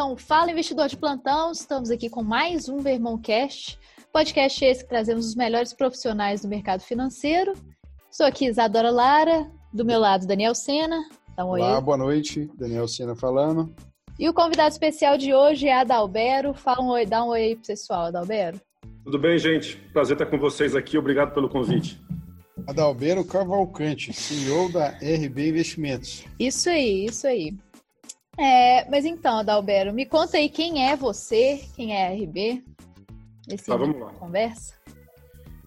Então, fala investidor de plantão, estamos aqui com mais um Vermoncast, podcast esse que trazemos os melhores profissionais do mercado financeiro. Sou aqui Isadora Lara, do meu lado Daniel Sena. Então, Olá, oi. boa noite, Daniel Sena falando. E o convidado especial de hoje é Adalbero. Fala um oi, dá um oi aí pro pessoal, Adalbero. Tudo bem, gente? Prazer estar com vocês aqui. Obrigado pelo convite. Adalbero Cavalcante, CEO da RB Investimentos. Isso aí, isso aí. É, mas então, Adalbero, me conta aí quem é você, quem é a RB? Esse tá, vamos lá. Conversa.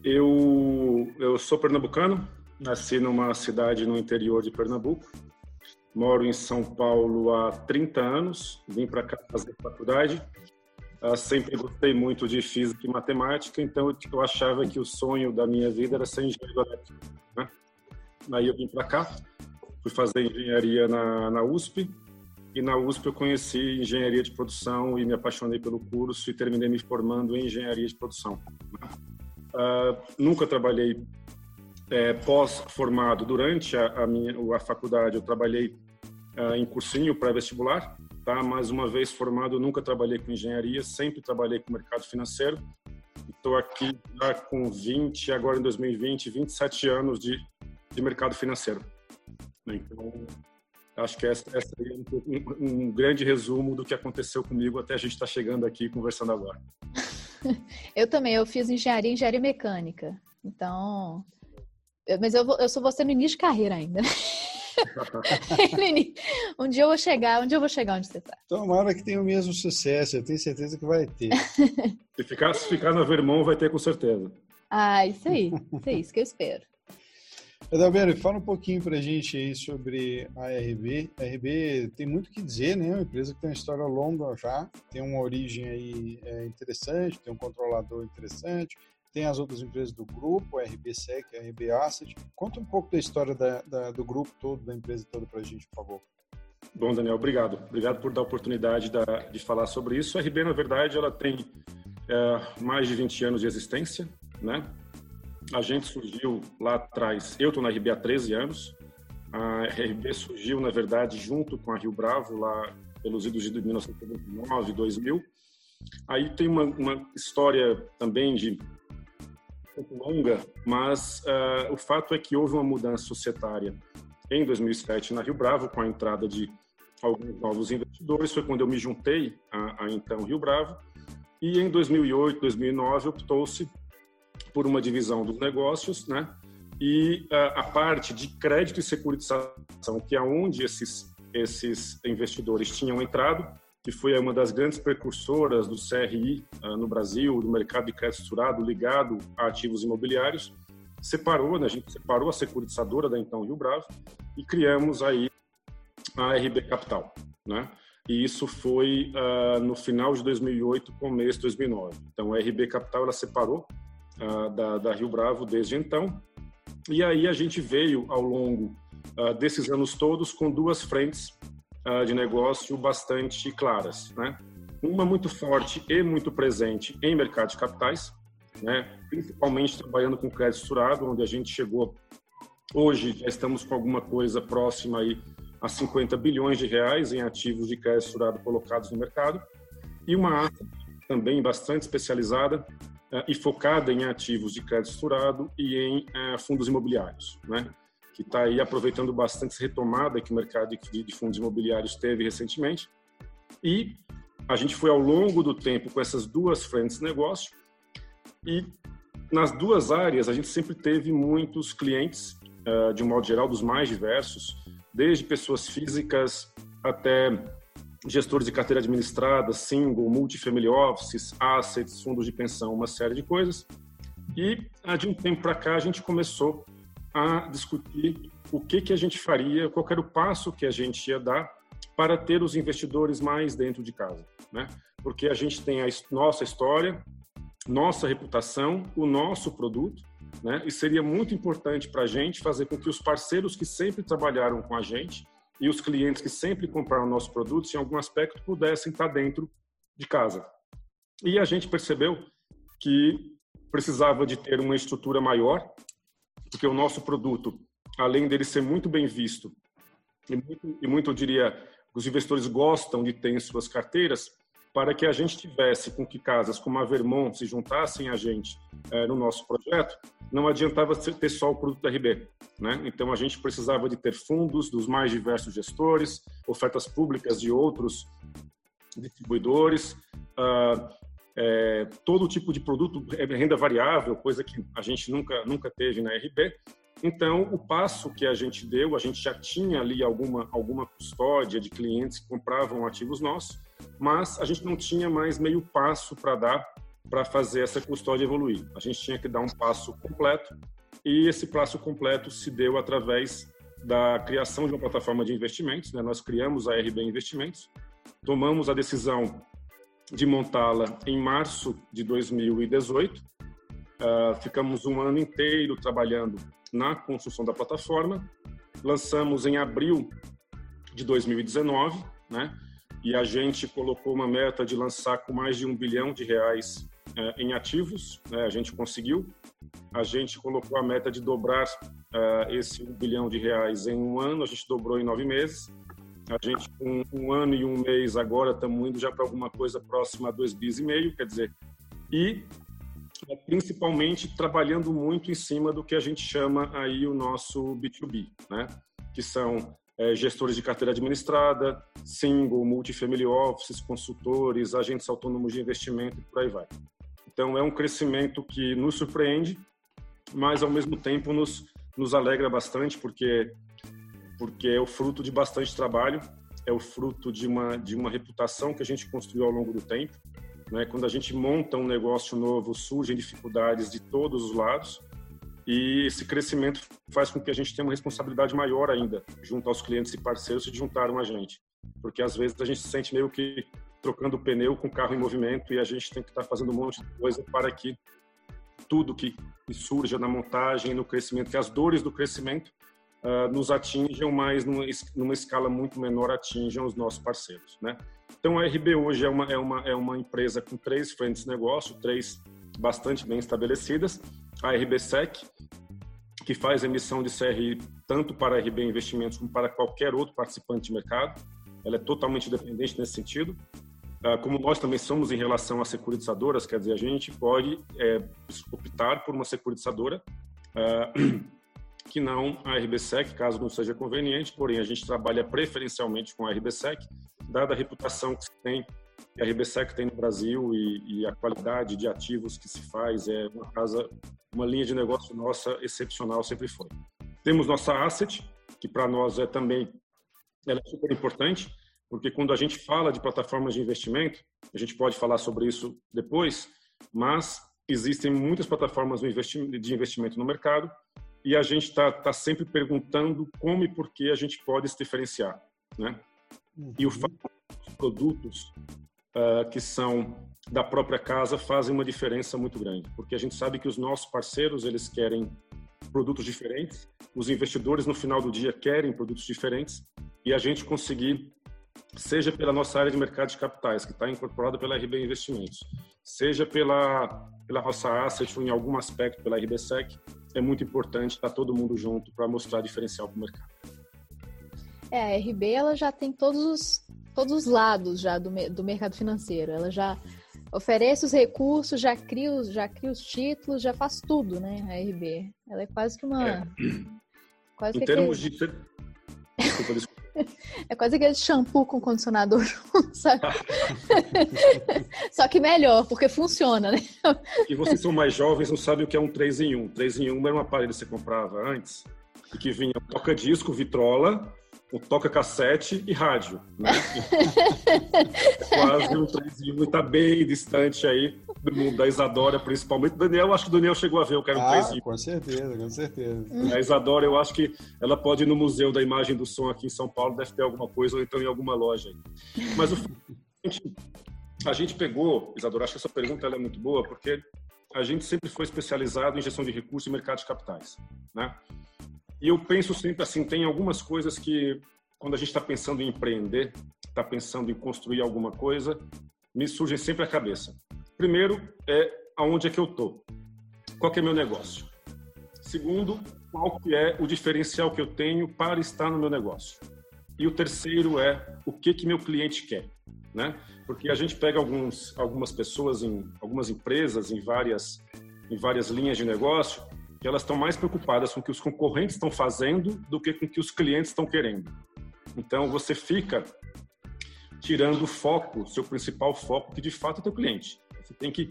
Eu, eu sou pernambucano, nasci numa cidade no interior de Pernambuco. Moro em São Paulo há 30 anos, vim para cá fazer faculdade. Uh, sempre gostei muito de física e matemática, então eu, eu, achava que o sonho da minha vida era ser engenheiro elétrico. Né? Aí eu vim para cá, fui fazer engenharia na, na USP, e na USP eu conheci engenharia de produção e me apaixonei pelo curso e terminei me formando em engenharia de produção. Uh, nunca trabalhei é, pós-formado. Durante a, a, minha a faculdade eu trabalhei uh, em cursinho pré-vestibular, tá? Mas uma vez formado nunca trabalhei com engenharia, sempre trabalhei com mercado financeiro. Estou aqui já com 20, agora em 2020, 27 anos de, de mercado financeiro. Então, Acho que essa, essa é um, um, grande resumo do que aconteceu comigo até a gente estar tá chegando aqui conversando agora. eu também, eu fiz engenharia engenharia mecânica. Então, eu, mas eu, vou, eu sou você no início de carreira ainda. um dia eu vou chegar, um dia eu vou chegar onde você está. Tomara que tenha o mesmo sucesso, eu tenho certeza que vai ter. se, ficar, se ficar na Vermont, vai ter com certeza. Ah, isso aí, isso é isso que eu espero. Adalberto, fala um pouquinho para a gente aí sobre a RB. A RB tem muito o que dizer, né? É uma empresa que tem uma história longa já, tem uma origem aí é, interessante, tem um controlador interessante, tem as outras empresas do grupo, a RBSEC, a RB Asset. Conta um pouco da história da, da, do grupo todo, da empresa toda para a gente, por favor. Bom, Daniel, obrigado. Obrigado por dar a oportunidade da, de falar sobre isso. A RB, na verdade, ela tem é, mais de 20 anos de existência, né? A gente surgiu lá atrás. Eu estou na RB há 13 anos. A RB surgiu, na verdade, junto com a Rio Bravo, lá pelos idos de 1999, 2000. Aí tem uma, uma história também de pouco longa, mas uh, o fato é que houve uma mudança societária em 2007 na Rio Bravo, com a entrada de alguns novos investidores. Foi quando eu me juntei a, a então Rio Bravo. E em 2008, 2009, optou-se por uma divisão dos negócios, né? E a, a parte de crédito e securitização, que é onde esses esses investidores tinham entrado, que foi uma das grandes precursoras do CRI uh, no Brasil, do mercado de crédito estruturado ligado a ativos imobiliários, separou, né, a gente separou a securitizadora da então Rio Bravo e criamos aí a RB Capital, né? E isso foi uh, no final de 2008, começo de 2009. Então a RB Capital ela separou uh, da, da, Rio Bravo desde então. E aí a gente veio ao longo uh, desses anos todos com duas frentes uh, de negócio bastante claras, né? Uma muito forte e muito presente em mercado de capitais, né? Principalmente trabalhando com crédito estruturado, onde a gente chegou hoje já estamos com alguma coisa próxima aí a 50 bilhões de reais em ativos de crédito estruturado colocados no mercado e uma também bastante especializada e focada em ativos de crédito estruturado e em uh, fundos imobiliários, né? que está aí aproveitando bastante essa retomada que o mercado de, fundos imobiliários teve recentemente. E a gente foi ao longo do tempo com essas duas frentes de negócio e nas duas áreas a gente sempre teve muitos clientes, uh, de um modo geral, dos mais diversos, desde pessoas físicas até gestores de carteira administrada, single, multifamily offices, assets, fundos de pensão, uma série de coisas. E ah, de um tempo para cá a gente começou a discutir o que que a gente faria, qual era o passo que a gente ia dar para ter os investidores mais dentro de casa, né? Porque a gente tem a nossa história, nossa reputação, o nosso produto, né? E seria muito importante para a gente fazer com que os parceiros que sempre trabalharam com a gente e os clientes que sempre compraram nossos produtos, em algum aspecto, pudessem estar dentro de casa. E a gente percebeu que precisava de ter uma estrutura maior, porque o nosso produto, além dele ser muito bem visto e muito, e muito eu diria, os investidores gostam de ter em suas carteiras, para que a gente tivesse com que casas como a Vermont se juntassem a gente é, no nosso projeto, não adiantava ter só o produto da RB. Né? Então, a gente precisava de ter fundos dos mais diversos gestores, ofertas públicas de outros distribuidores, uh, é, todo tipo de produto, é, renda variável, coisa que a gente nunca, nunca teve na RB. Então, o passo que a gente deu, a gente já tinha ali alguma, alguma custódia de clientes que compravam ativos nossos, mas a gente não tinha mais meio passo para dar para fazer essa custódia evoluir. A gente tinha que dar um passo completo e esse passo completo se deu através da criação de uma plataforma de investimentos. Né? Nós criamos a RB Investimentos, tomamos a decisão de montá-la em março de 2018. Uh, ah, ficamos um ano inteiro trabalhando na construção da plataforma. Lançamos em abril de 2019, né? E a gente colocou uma meta de lançar com mais de um bilhão de reais eh, em ativos, né? a gente conseguiu. A gente colocou a meta de dobrar eh, esse um bilhão de reais em um ano, a gente dobrou em nove meses. A gente, com um ano e um mês agora, estamos indo já para alguma coisa próxima a dois bis e meio, quer dizer, e eh, principalmente trabalhando muito em cima do que a gente chama aí o nosso B2B, né? que são é, gestores de carteira administrada, single, multifamily offices, consultores, agentes autônomos de investimento e por aí vai. Então, é um crescimento que nos surpreende, mas ao mesmo tempo nos, nos alegra bastante, porque, porque é o fruto de bastante trabalho, é o fruto de uma, de uma reputação que a gente construiu ao longo do tempo. Né? Quando a gente monta um negócio novo, surgem dificuldades de todos os lados, e esse crescimento faz com que a gente tenha uma responsabilidade maior ainda junto aos clientes e parceiros que juntaram a gente. Porque às vezes a gente se sente meio que trocando pneu com o carro em movimento e a gente tem que estar fazendo um monte de coisa para que tudo que, surja na montagem, no crescimento, que as dores do crescimento uh, nos atinjam, mas numa, numa escala muito menor atinjam os nossos parceiros, né? Então a RB hoje é uma, é uma, é uma empresa com três frentes de negócio, três bastante bem estabelecidas. A RBSEC, que faz emissão de CRI tanto para a RB Investimentos como para qualquer outro participante de mercado. Ela é totalmente independente nesse sentido. Ah, como nós também somos em relação às securitizadoras, quer dizer, a gente pode é, optar por uma securitizadora uh, que não a RBSEC, caso não seja conveniente, porém a gente trabalha preferencialmente com a RBSEC, dada a reputação que se tem que a RBSEC tem no Brasil e, e, a qualidade de ativos que se faz é uma casa, uma linha de negócio nossa excepcional sempre foi. Temos nossa asset, que para nós é também ela é super importante, porque quando a gente fala de plataformas de investimento, a gente pode falar sobre isso depois, mas existem muitas plataformas de investimento no mercado e a gente está tá sempre perguntando como e por que a gente pode se diferenciar, né? Uhum. E o fato dos produtos uh, que são da própria casa fazem uma diferença muito grande, porque a gente sabe que os nossos parceiros eles querem produtos diferentes, os investidores no final do dia querem produtos diferentes e a gente conseguir seja pela nossa área de mercado de capitais, que está incorporada pela RB Investimentos, seja pela, pela nossa asset ou em algum aspecto pela RBSEC, é muito importante estar tá todo mundo junto para mostrar diferencial para o mercado. É, a RB ela já tem todos os, todos os lados já do, do mercado financeiro. Ela já oferece os recursos, já cria os, já cria os títulos, já faz tudo, né? A RB. Ela é quase que uma. É. Quase em que termos aquele... de. Desculpa, desculpa. É quase aquele shampoo com condicionador sabe? Só que melhor, porque funciona, né? E vocês são mais jovens, não sabem o que é um 3 em 1. 3 em 1 era um aparelho que você comprava antes, e que vinha toca-disco, vitrola, o toca-cassete e rádio. Né? Quase um 3 em 1 e está bem distante aí do mundo da Isadora, principalmente. Daniel, acho que o Daniel chegou a ver o que era um ah, 3 em 1. Com certeza, com certeza. A Isadora, eu acho que ela pode ir no Museu da Imagem do Som aqui em São Paulo, deve ter alguma coisa, ou então em alguma loja. Mas o, a, gente, a gente pegou, Isadora, acho que essa pergunta é muito boa, porque a gente sempre foi especializado em gestão de recursos e mercado de capitais, né? E eu penso sempre assim, tem algumas coisas que, quando a gente está pensando em empreender, está pensando em construir alguma coisa, me surgem sempre à cabeça. Primeiro é aonde é que eu estou, qual é meu negócio. Segundo, qual que é o diferencial que eu tenho para estar no meu negócio. E o terceiro é o que que meu cliente quer, né? Porque a gente pega alguns, algumas pessoas em algumas empresas em várias em várias linhas de negócio que elas estão mais preocupadas com o que os concorrentes estão fazendo do que com o que os clientes estão querendo. Então você fica tirando o foco, seu principal foco, que de fato é o teu cliente. Você tem que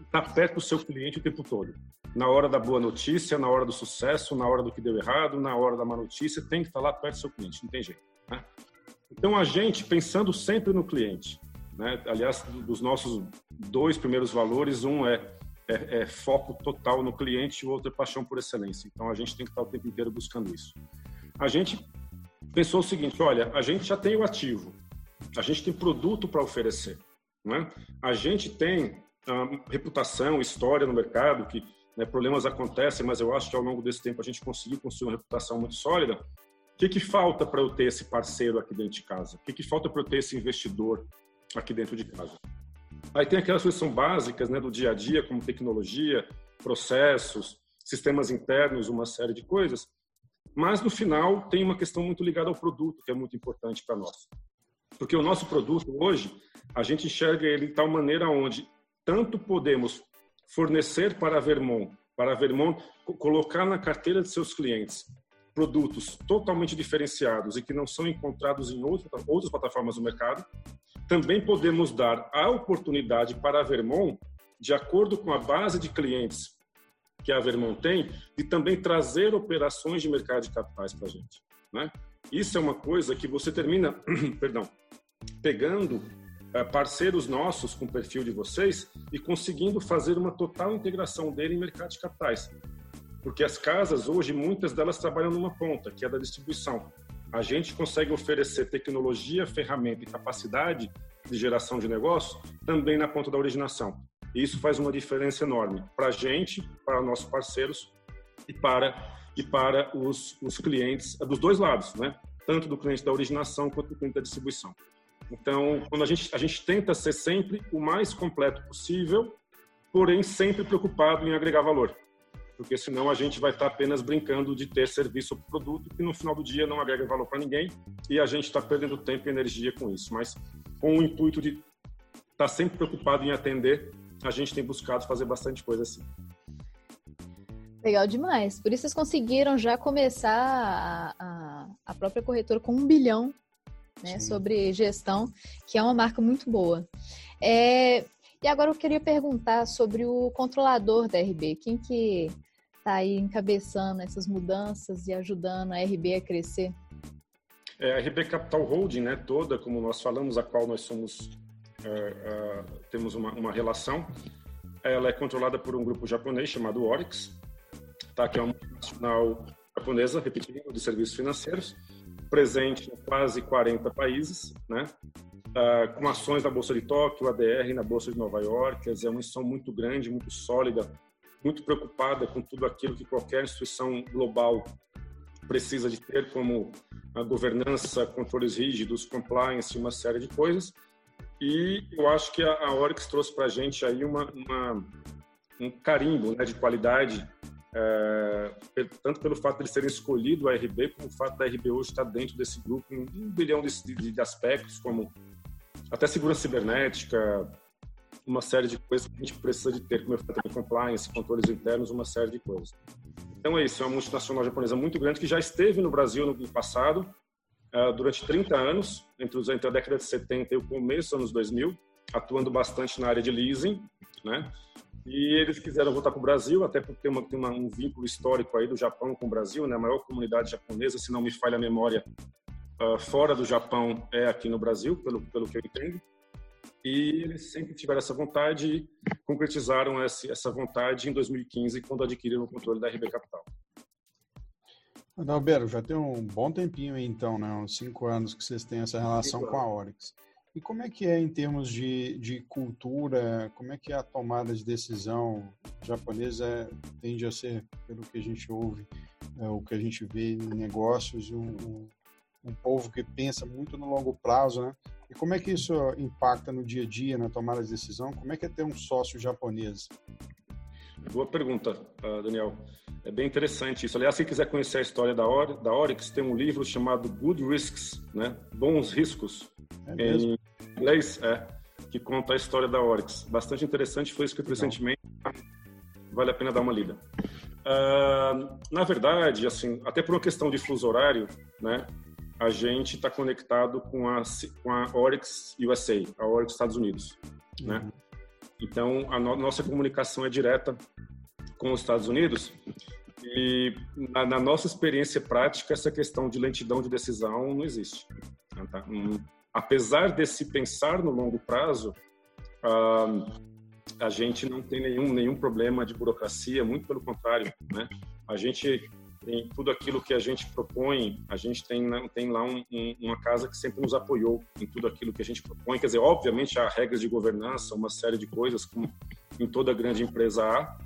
estar perto do seu cliente o tempo todo. Na hora da boa notícia, na hora do sucesso, na hora do que deu errado, na hora da má notícia, tem que estar lá perto do seu cliente, não tem jeito. Né? Então a gente, pensando sempre no cliente, né? aliás, dos nossos dois primeiros valores, um é, é, é foco total no cliente e o outro é paixão por excelência. Então a gente tem que estar o tempo inteiro buscando isso. A gente pensou o seguinte: olha, a gente já tem o ativo, a gente tem produto para oferecer. Né? A gente tem uh, reputação, história no mercado, que né, problemas acontecem, mas eu acho que ao longo desse tempo a gente conseguiu construir uma reputação muito sólida. O que, que falta para eu ter esse parceiro aqui dentro de casa? O que, que falta para eu ter esse investidor aqui dentro de casa? Aí tem aquelas coisas que são básicas né, do dia a dia, como tecnologia, processos, sistemas internos, uma série de coisas. Mas no final tem uma questão muito ligada ao produto, que é muito importante para nós. Porque o nosso produto hoje, a gente enxerga ele de tal maneira onde tanto podemos fornecer para a Vermont, para a Vermont colocar na carteira de seus clientes produtos totalmente diferenciados e que não são encontrados em outras, plataformas do mercado, também podemos dar a oportunidade para a Vermont, de acordo com a base de clientes que a Vermont tem, de também trazer operações de mercado de capitais para a gente. Né? Isso é uma coisa que você termina, perdão, pegando é, parceiros nossos com o perfil de vocês e conseguindo fazer uma total integração dele em mercado de capitais. Porque as casas hoje, muitas delas trabalham numa ponta, que é da distribuição. A gente consegue oferecer tecnologia, ferramenta e capacidade de geração de negócio também na ponta da originação. E isso faz uma diferença enorme para a gente, para nossos parceiros e para e para os, os clientes dos dois lados, né? Tanto do cliente da originação quanto do cliente da distribuição. Então, quando a gente, a gente tenta ser sempre o mais completo possível, porém sempre preocupado em agregar valor. Porque senão a gente vai estar apenas brincando de ter serviço ou produto que no final do dia não agrega valor para ninguém e a gente está perdendo tempo e energia com isso. Mas com o intuito de estar sempre preocupado em atender, a gente tem buscado fazer bastante coisa assim. Legal demais. Por isso vocês conseguiram já começar a, a, a própria corretora com um bilhão né, sobre gestão, que é uma marca muito boa. É, e agora eu queria perguntar sobre o controlador da RB. Quem que está aí encabeçando essas mudanças e ajudando a RB a crescer? É, a RB Capital Holding, né, toda, como nós falamos, a qual nós somos é, é, temos uma, uma, relação, ela é controlada por um grupo japonês chamado Orix, tá, que é uma multinacional japonesa, repetindo, de serviços financeiros, presente em quase 40 países, né? Uh, com ações na Bolsa de Tóquio, ADR na Bolsa de Nova York, quer dizer, é uma instituição muito grande, muito sólida, muito preocupada com tudo aquilo que qualquer instituição global precisa de ter, como a governança, controles rígidos, compliance, uma série de coisas. E eu acho que a, a trouxe para a gente aí uma, uma, um carimbo né, de qualidade é, tanto pelo fato de eles terem escolhido a RB, como o fato da RB hoje estar dentro desse grupo em um bilhão de, de, de aspectos, como até segurança cibernética, uma série de coisas que a gente precisa de ter, como eu falei, compliance, controles internos, uma série de coisas. Então é isso, é uma multinacional japonesa muito grande que já esteve no Brasil no passado, uh, durante 30 anos, entre, os, entre a década de 70 e o começo dos anos 2000, atuando bastante na área de leasing, né? E eles quiseram voltar para o Brasil, até porque tem, uma, tem uma, um vínculo histórico aí do Japão com o Brasil, né? A maior comunidade japonesa, se não me falha a memória, uh, fora do Japão é aqui no Brasil, pelo, pelo que eu entendo. E eles sempre tiveram essa vontade e concretizaram essa, vontade em 2015, quando adquiriram o controle da RB Capital. Adalberto, já tem um bom tempinho aí, então, né? Uns cinco anos que vocês têm essa relação com a Orix. E como é que é em termos de, de cultura, como é que é a tomada de decisão japonesa tende a ser, pelo que a gente ouve, é, o que a gente vê em negócios, um, um, um, povo que pensa muito no longo prazo, né? E como é que isso impacta no dia a dia, na tomada de decisão? Como é que é ter um sócio japonês? Boa pergunta, ah, Daniel. É bem interessante isso. Aliás, se quiser conhecer a história da, Or da Oryx, tem um livro chamado Good Risks, né? Bons Riscos, é em inglês, é, que conta a história da Oryx. Bastante interessante, foi escrito recentemente, vale a pena dar uma lida. Uh, na verdade, assim, até por uma questão de fuso horário, né? A gente está conectado com a, com a Oryx USA, a Oryx Estados Unidos, né? uhum. né? Então, a no nossa comunicação é direta com os Estados Unidos e na, na, nossa experiência prática essa questão de lentidão de decisão não existe. Tá? Um, apesar de se pensar no longo prazo, uh, a gente não tem nenhum nenhum problema de burocracia, muito pelo contrário, né? A gente tem tudo aquilo que a gente propõe, a gente tem tem lá um, um, uma casa que sempre nos apoiou em tudo aquilo que a gente propõe. Quer dizer, obviamente há regras de governança, uma série de coisas como em toda grande empresa há,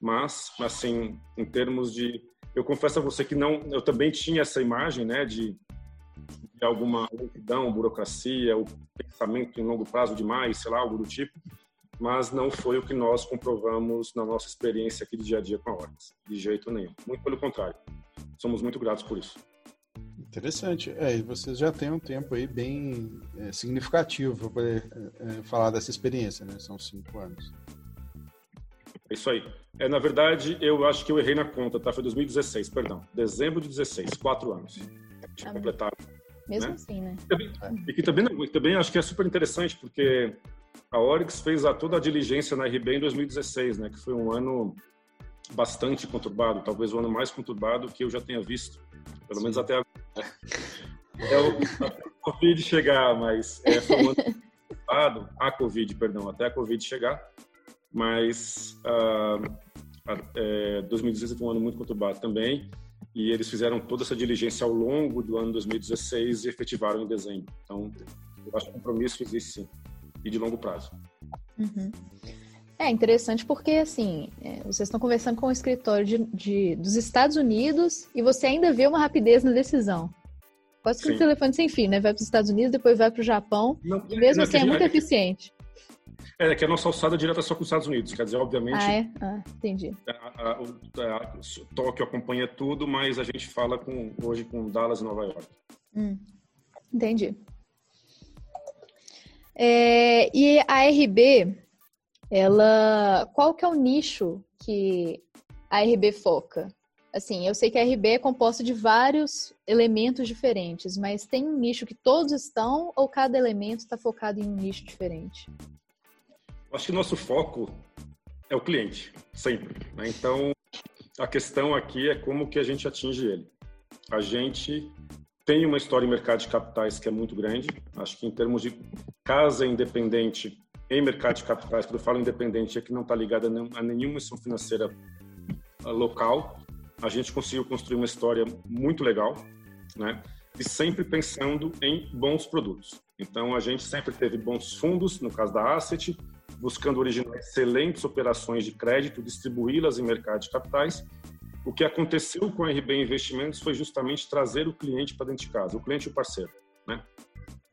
mas assim em termos de eu confesso a você que não eu também tinha essa imagem né de, de alguma lentidão burocracia o pensamento em longo prazo demais sei lá algo do tipo mas não foi o que nós comprovamos na nossa experiência aqui de dia a dia com a Orix, de jeito nenhum. Muito pelo contrário, somos muito gratos por isso. Interessante. É, e vocês já têm um tempo aí bem é, significativo para poder é, é, falar dessa experiência, né? São cinco anos. É isso aí. É, na verdade, eu acho que eu errei na conta, tá? Foi 2016, perdão. Dezembro de 16, quatro anos. De ah, completar. Mesmo né? assim, né? E que também, também acho que é super interessante, porque a Oryx fez a, toda a diligência na RB em 2016, né? Que foi um ano bastante conturbado, talvez o ano mais conturbado que eu já tenha visto, pelo Sim. menos até agora. É o, até o Covid chegar, mas é, foi um ano conturbado, a Covid, perdão, até a Covid chegar mas uh, é, 2016 foi um ano muito conturbado também e eles fizeram toda essa diligência ao longo do ano 2016 e efetivaram em dezembro. Então, eu acho que o compromisso existe sim, e de longo prazo. Uhum. É interessante porque, assim, é, vocês estão conversando com o escritório de, de, dos Estados Unidos e você ainda vê uma rapidez na decisão. Quase que o telefone sem fim, né? Vai para os Estados Unidos, depois vai para o Japão, não, e mesmo não, assim é muito eficiente. É, que a nossa alçada direta é só com os Estados Unidos, quer dizer, obviamente. Ah, é? Ah, entendi. A, a, a, Tóquio acompanha tudo, mas a gente fala com, hoje com Dallas e Nova York. Hum, entendi. É, e a RB, ela. Qual que é o nicho que a RB foca? Assim, eu sei que a RB é composta de vários elementos diferentes, mas tem um nicho que todos estão ou cada elemento está focado em um nicho diferente? Acho que nosso foco é o cliente, sempre. Né? Então, a questão aqui é como que a gente atinge ele. A gente tem uma história em mercado de capitais que é muito grande. Acho que em termos de casa independente em mercado de capitais, quando eu falo independente, é que não está ligada a nenhuma instituição financeira ah, local. A gente conseguiu construir uma história muito legal, né? E sempre pensando em bons produtos. Então, a gente sempre teve bons fundos, no caso da Asset, buscando originar excelentes operações de crédito, distribuí-las em mercado de capitais. O que aconteceu com a RB Investimentos foi justamente trazer o cliente para dentro de casa, o cliente e o parceiro, né?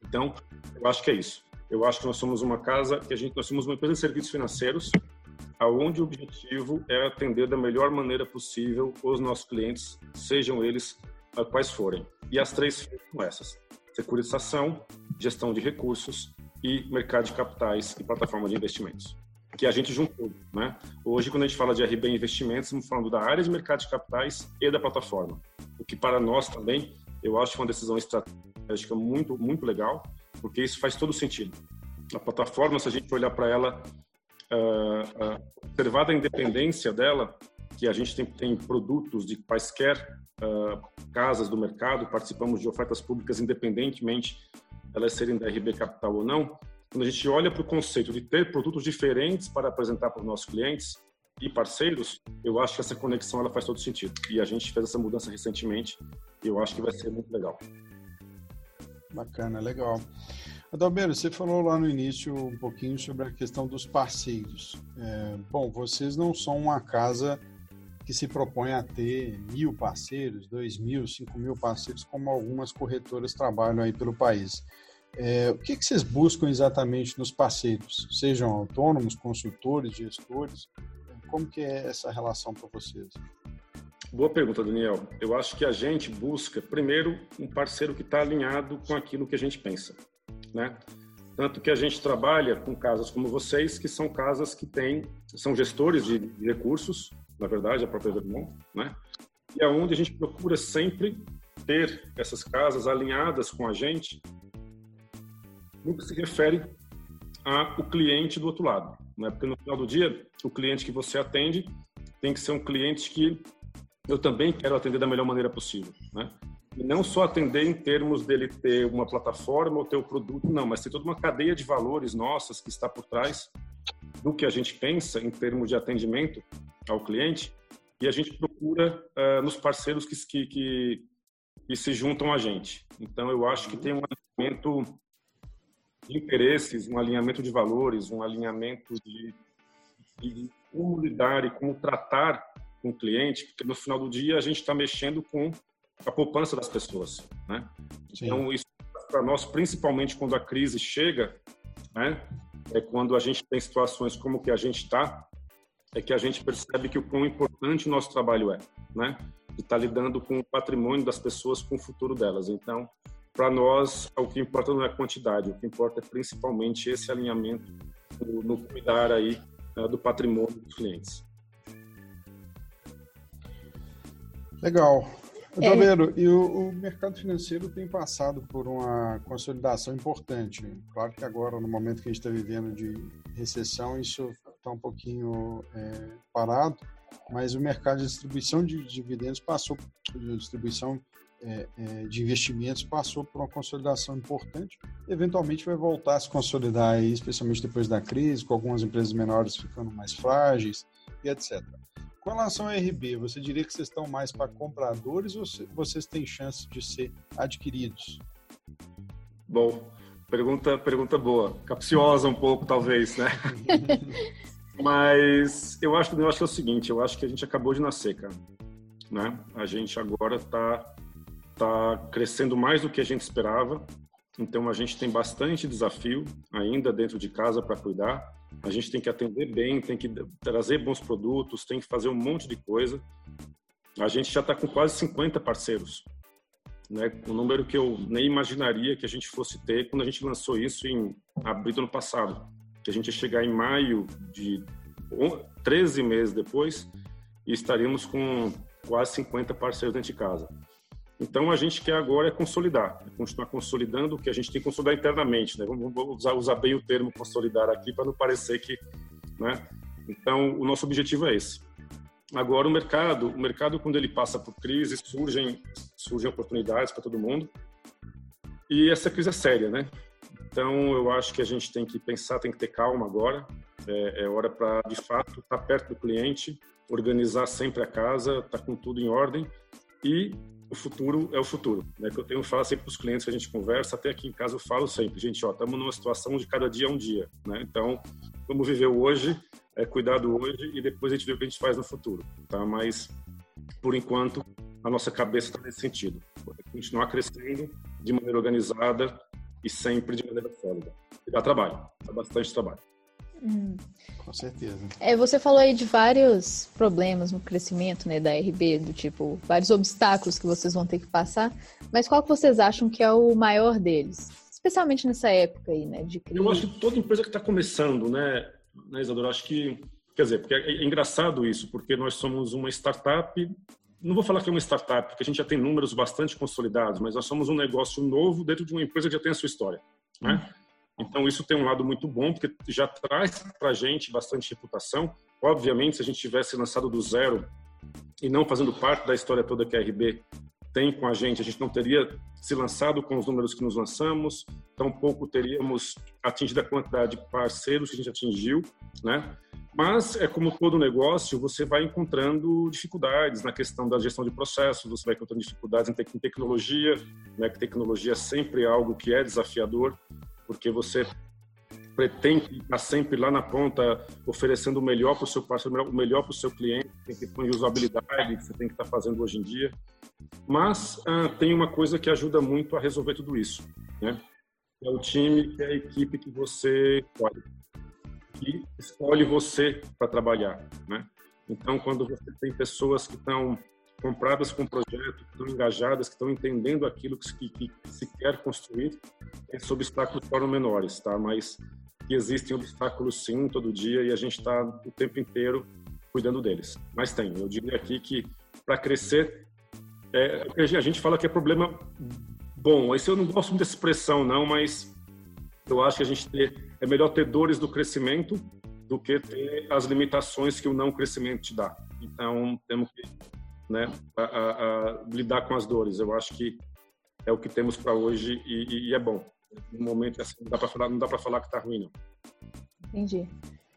Então, eu acho que é isso. Eu acho que nós somos uma casa, que a gente, nós somos uma empresa de serviços financeiros, aonde o objetivo é atender da melhor maneira possível os nossos clientes, sejam eles quais forem. E as três são essas: securitização, gestão de recursos e mercado de capitais e plataforma de investimentos, que a gente juntou, né? Hoje, quando a gente fala de RB Investimentos, estamos falando da área de mercado de capitais e da plataforma, o que para nós também, eu acho é uma decisão estratégica muito, muito legal, porque isso faz todo sentido. A plataforma, se a gente olhar para ela, uh, uh, observada a independência dela, que a gente tem, tem produtos de quaisquer uh, casas do mercado, participamos de ofertas públicas independentemente elas serem da RB Capital ou não, quando a gente olha para o conceito de ter produtos diferentes para apresentar para os nossos clientes e parceiros, eu acho que essa conexão ela faz todo sentido. E a gente fez essa mudança recentemente e eu acho que vai ser muito legal. Bacana, legal. Adalberto, você falou lá no início um pouquinho sobre a questão dos parceiros. É, bom, vocês não são uma casa que se propõe a ter mil parceiros, dois mil, cinco mil parceiros, como algumas corretoras trabalham aí pelo país. É, o que, que vocês buscam exatamente nos parceiros? Sejam autônomos, consultores, gestores? Como que é essa relação para vocês? Boa pergunta, Daniel. Eu acho que a gente busca, primeiro, um parceiro que está alinhado com aquilo que a gente pensa, né? Tanto que a gente trabalha com casas como vocês, que são casas que têm, são gestores de, recursos, na verdade, a própria Vermont, né? E é onde a gente procura sempre ter essas casas alinhadas com a gente no que se refere ao cliente do outro lado, né? Porque no final do dia, o cliente que você atende tem que ser um cliente que eu também quero atender da melhor maneira possível, né? E não só atender em termos dele ter uma plataforma ou ter o produto, não, mas ter toda uma cadeia de valores nossas que está por trás do que a gente pensa em termos de atendimento ao cliente e a gente procura uh, nos parceiros que, que, que, se juntam a gente. Então, eu acho que tem um alinhamento de interesses, um alinhamento de valores, um alinhamento de, de como lidar e como tratar com o cliente, porque no final do dia a gente está mexendo com a poupança das pessoas, né? Sim. Então isso para nós, principalmente quando a crise chega, né? É quando a gente tem situações como que a gente está, é que a gente percebe que o quão importante o nosso trabalho é, né? E está lidando com o patrimônio das pessoas, com o futuro delas. Então, para nós, o que importa não é a quantidade, o que importa é principalmente esse alinhamento no, no cuidar aí uh, do patrimônio dos clientes. Legal. Tabeiro, é... e o, o, mercado financeiro tem passado por uma consolidação importante. Claro que agora, no momento que a gente está vivendo de recessão, isso está um pouquinho é, parado, mas o mercado de distribuição de dividendos passou, de distribuição é, é, de investimentos passou por uma consolidação importante. Eventualmente vai voltar a se consolidar, aí, especialmente depois da crise, com algumas empresas menores ficando mais frágeis e etc. Com relação ao RB, você diria que vocês estão mais para compradores ou vocês têm chance de ser adquiridos? Bom, pergunta, pergunta boa. Capciosa um pouco, talvez, né? Mas eu acho, eu acho que é o seguinte, eu acho que a gente acabou de nascer, cara. Né? A gente agora está tá crescendo mais do que a gente esperava. Então a gente tem bastante desafio ainda dentro de casa para cuidar a gente tem que atender bem, tem que trazer bons produtos, tem que fazer um monte de coisa. A gente já está com quase 50 parceiros, né? Um número que eu nem imaginaria que a gente fosse ter quando a gente lançou isso em abril do ano passado. Que a gente ia chegar em maio de 13 meses depois e estaríamos com quase 50 parceiros dentro de casa. Então, a gente quer agora é consolidar, é continuar consolidando o que a gente tem que consolidar internamente, né? Vamos, usar, usar bem o termo consolidar aqui para não parecer que, né? Então, o nosso objetivo é esse. Agora, o mercado, o mercado quando ele passa por crise, surgem, surgem oportunidades para todo mundo. E essa crise é séria, né? Então, eu acho que a gente tem que pensar, tem que ter calma agora. É, é hora para, de fato, estar tá perto do cliente, organizar sempre a casa, estar tá com tudo em ordem e o futuro é o futuro, né? Que eu tenho falo sempre para os clientes que a gente conversa, até aqui em casa eu falo sempre, gente, ó, estamos numa situação de cada dia é um dia, né? Então, vamos viver hoje, é cuidar do hoje e depois a gente vê o que a gente faz no futuro, tá? Mas por enquanto a nossa cabeça está nesse sentido, continuar crescendo de maneira organizada e sempre de maneira sólida. E dá trabalho, dá bastante trabalho. Hum. Com certeza. É, você falou aí de vários problemas no crescimento né, da RB, do tipo, vários obstáculos que vocês vão ter que passar, mas qual que vocês acham que é o maior deles? Especialmente nessa época aí, né, de crise. Eu acho que toda empresa que está começando, né, né, Isadora, acho que, quer dizer, porque é, é engraçado isso, porque nós somos uma startup não vou falar que é uma startup, porque a gente já tem números bastante consolidados, mas nós somos um negócio novo dentro de uma empresa que já tem a sua história. Né? Hum. Então, isso tem um lado muito bom, porque já traz para a gente bastante reputação. Obviamente, se a gente tivesse lançado do zero e não fazendo parte da história toda que a RB tem com a gente, a gente não teria se lançado com os números que nos lançamos, tampouco teríamos atingido a quantidade de parceiros que a gente atingiu, né? Mas é como todo negócio, você vai encontrando dificuldades na questão da gestão de processos, você vai encontrando dificuldades em tecnologia, né? Que tecnologia é sempre algo que é desafiador porque você pretende estar sempre lá na ponta oferecendo o melhor para o seu parceiro, o melhor para o seu cliente, tem questão de usabilidade que você tem que estar fazendo hoje em dia. Mas ah, tem uma coisa que ajuda muito a resolver tudo isso, né? É o time, que é a equipe que você escolhe, que escolhe você para trabalhar, né? Então, quando você tem pessoas que estão compradas com projeto, que estão engajadas, que estão entendendo aquilo que, que, que se quer construir, esses obstáculos tornam menores, tá? Mas que existem obstáculos sim todo dia e a gente está o tempo inteiro cuidando deles. Mas tem, eu diria aqui que para crescer, é, a gente fala que é problema bom. Esse eu não gosto muito dessa expressão não, mas eu acho que a gente ter, é melhor ter dores do crescimento do que ter as limitações que o não crescimento te dá. Então temos que né, a, a, a lidar com as dores. Eu acho que é o que temos para hoje e, e, é bom. No momento assim, não dá para falar, não dá para falar que está ruim não. Entendi.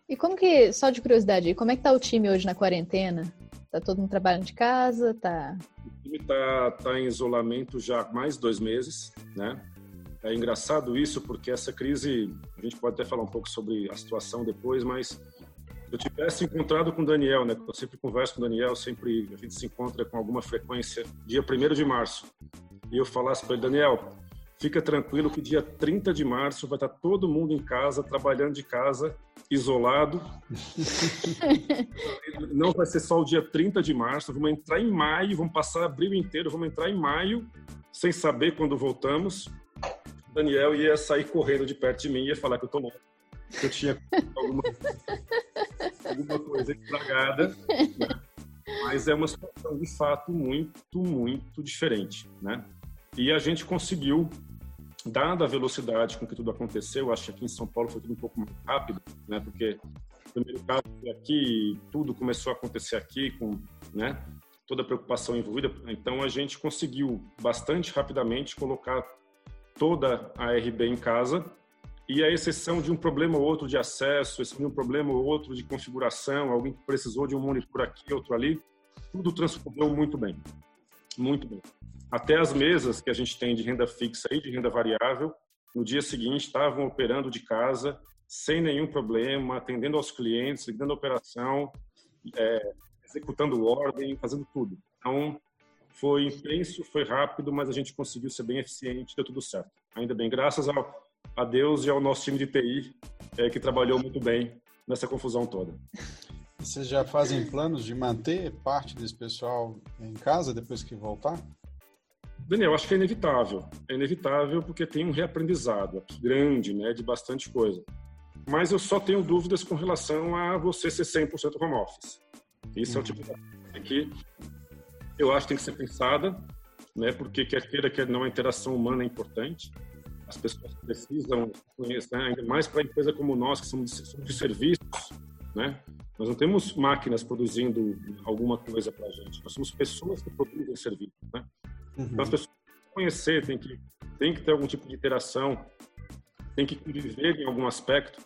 E como que, só de curiosidade, como é que tá o time hoje na quarentena? Tá todo mundo trabalhando de casa? Tá... O time tá, tá em isolamento já há mais dois meses, né? É engraçado isso porque essa crise, a gente pode até falar um pouco sobre a situação depois, mas eu tivesse encontrado com o Daniel, né? Eu sempre converso com o Daniel, sempre a gente se encontra com alguma frequência, dia 1 de março. E eu falasse para ele, Daniel, fica tranquilo que dia 30 de março vai estar todo mundo em casa, trabalhando de casa, isolado. Não vai ser só o dia 30 de março, vamos entrar em maio, vamos passar abril inteiro, vamos entrar em maio, sem saber quando voltamos. Daniel ia sair correndo de perto de mim e ia falar que eu tô louco que eu tinha alguma, alguma coisa estragada. Mas é uma situação, de fato, muito, muito diferente, né? E a gente conseguiu, dada a velocidade com que tudo aconteceu, acho que aqui em São Paulo foi tudo um pouco mais rápido, né? Porque no primeiro caso aqui, tudo começou a acontecer aqui com, né? Toda a preocupação envolvida. Então a gente conseguiu bastante rapidamente colocar toda a RB em casa e a exceção de um problema ou outro de acesso, de um problema ou outro de configuração, alguém que precisou de um monitor aqui, outro ali, tudo transcorreu muito bem, muito bem. Até as mesas que a gente tem de renda fixa e de renda variável, no dia seguinte estavam operando de casa sem nenhum problema, atendendo aos clientes, ligando a operação, é, executando ordem, fazendo tudo. Então, foi intenso, foi rápido, mas a gente conseguiu ser bem eficiente, deu tudo certo. Ainda bem, graças ao a Deus e ao nosso time de TI, é, que trabalhou muito bem nessa confusão toda. Vocês já fazem planos de manter parte desse pessoal em casa depois que voltar? Daniel, acho que é inevitável. É inevitável porque tem um reaprendizado grande, né, de bastante coisa. Mas eu só tenho dúvidas com relação a você ser 100% home office. Isso uhum. é o tipo de que eu acho que tem que ser pensada, né, porque quer queira, quer não, a interação humana é importante as pessoas precisam conhecer, ainda mais para empresa como nós, que somos de, serviços, né? Nós não temos máquinas produzindo alguma coisa para a gente, nós somos pessoas que produzem serviços, né? Uhum. Então as pessoas têm que conhecer, tem que, tem que ter algum tipo de interação, tem que conviver em algum aspecto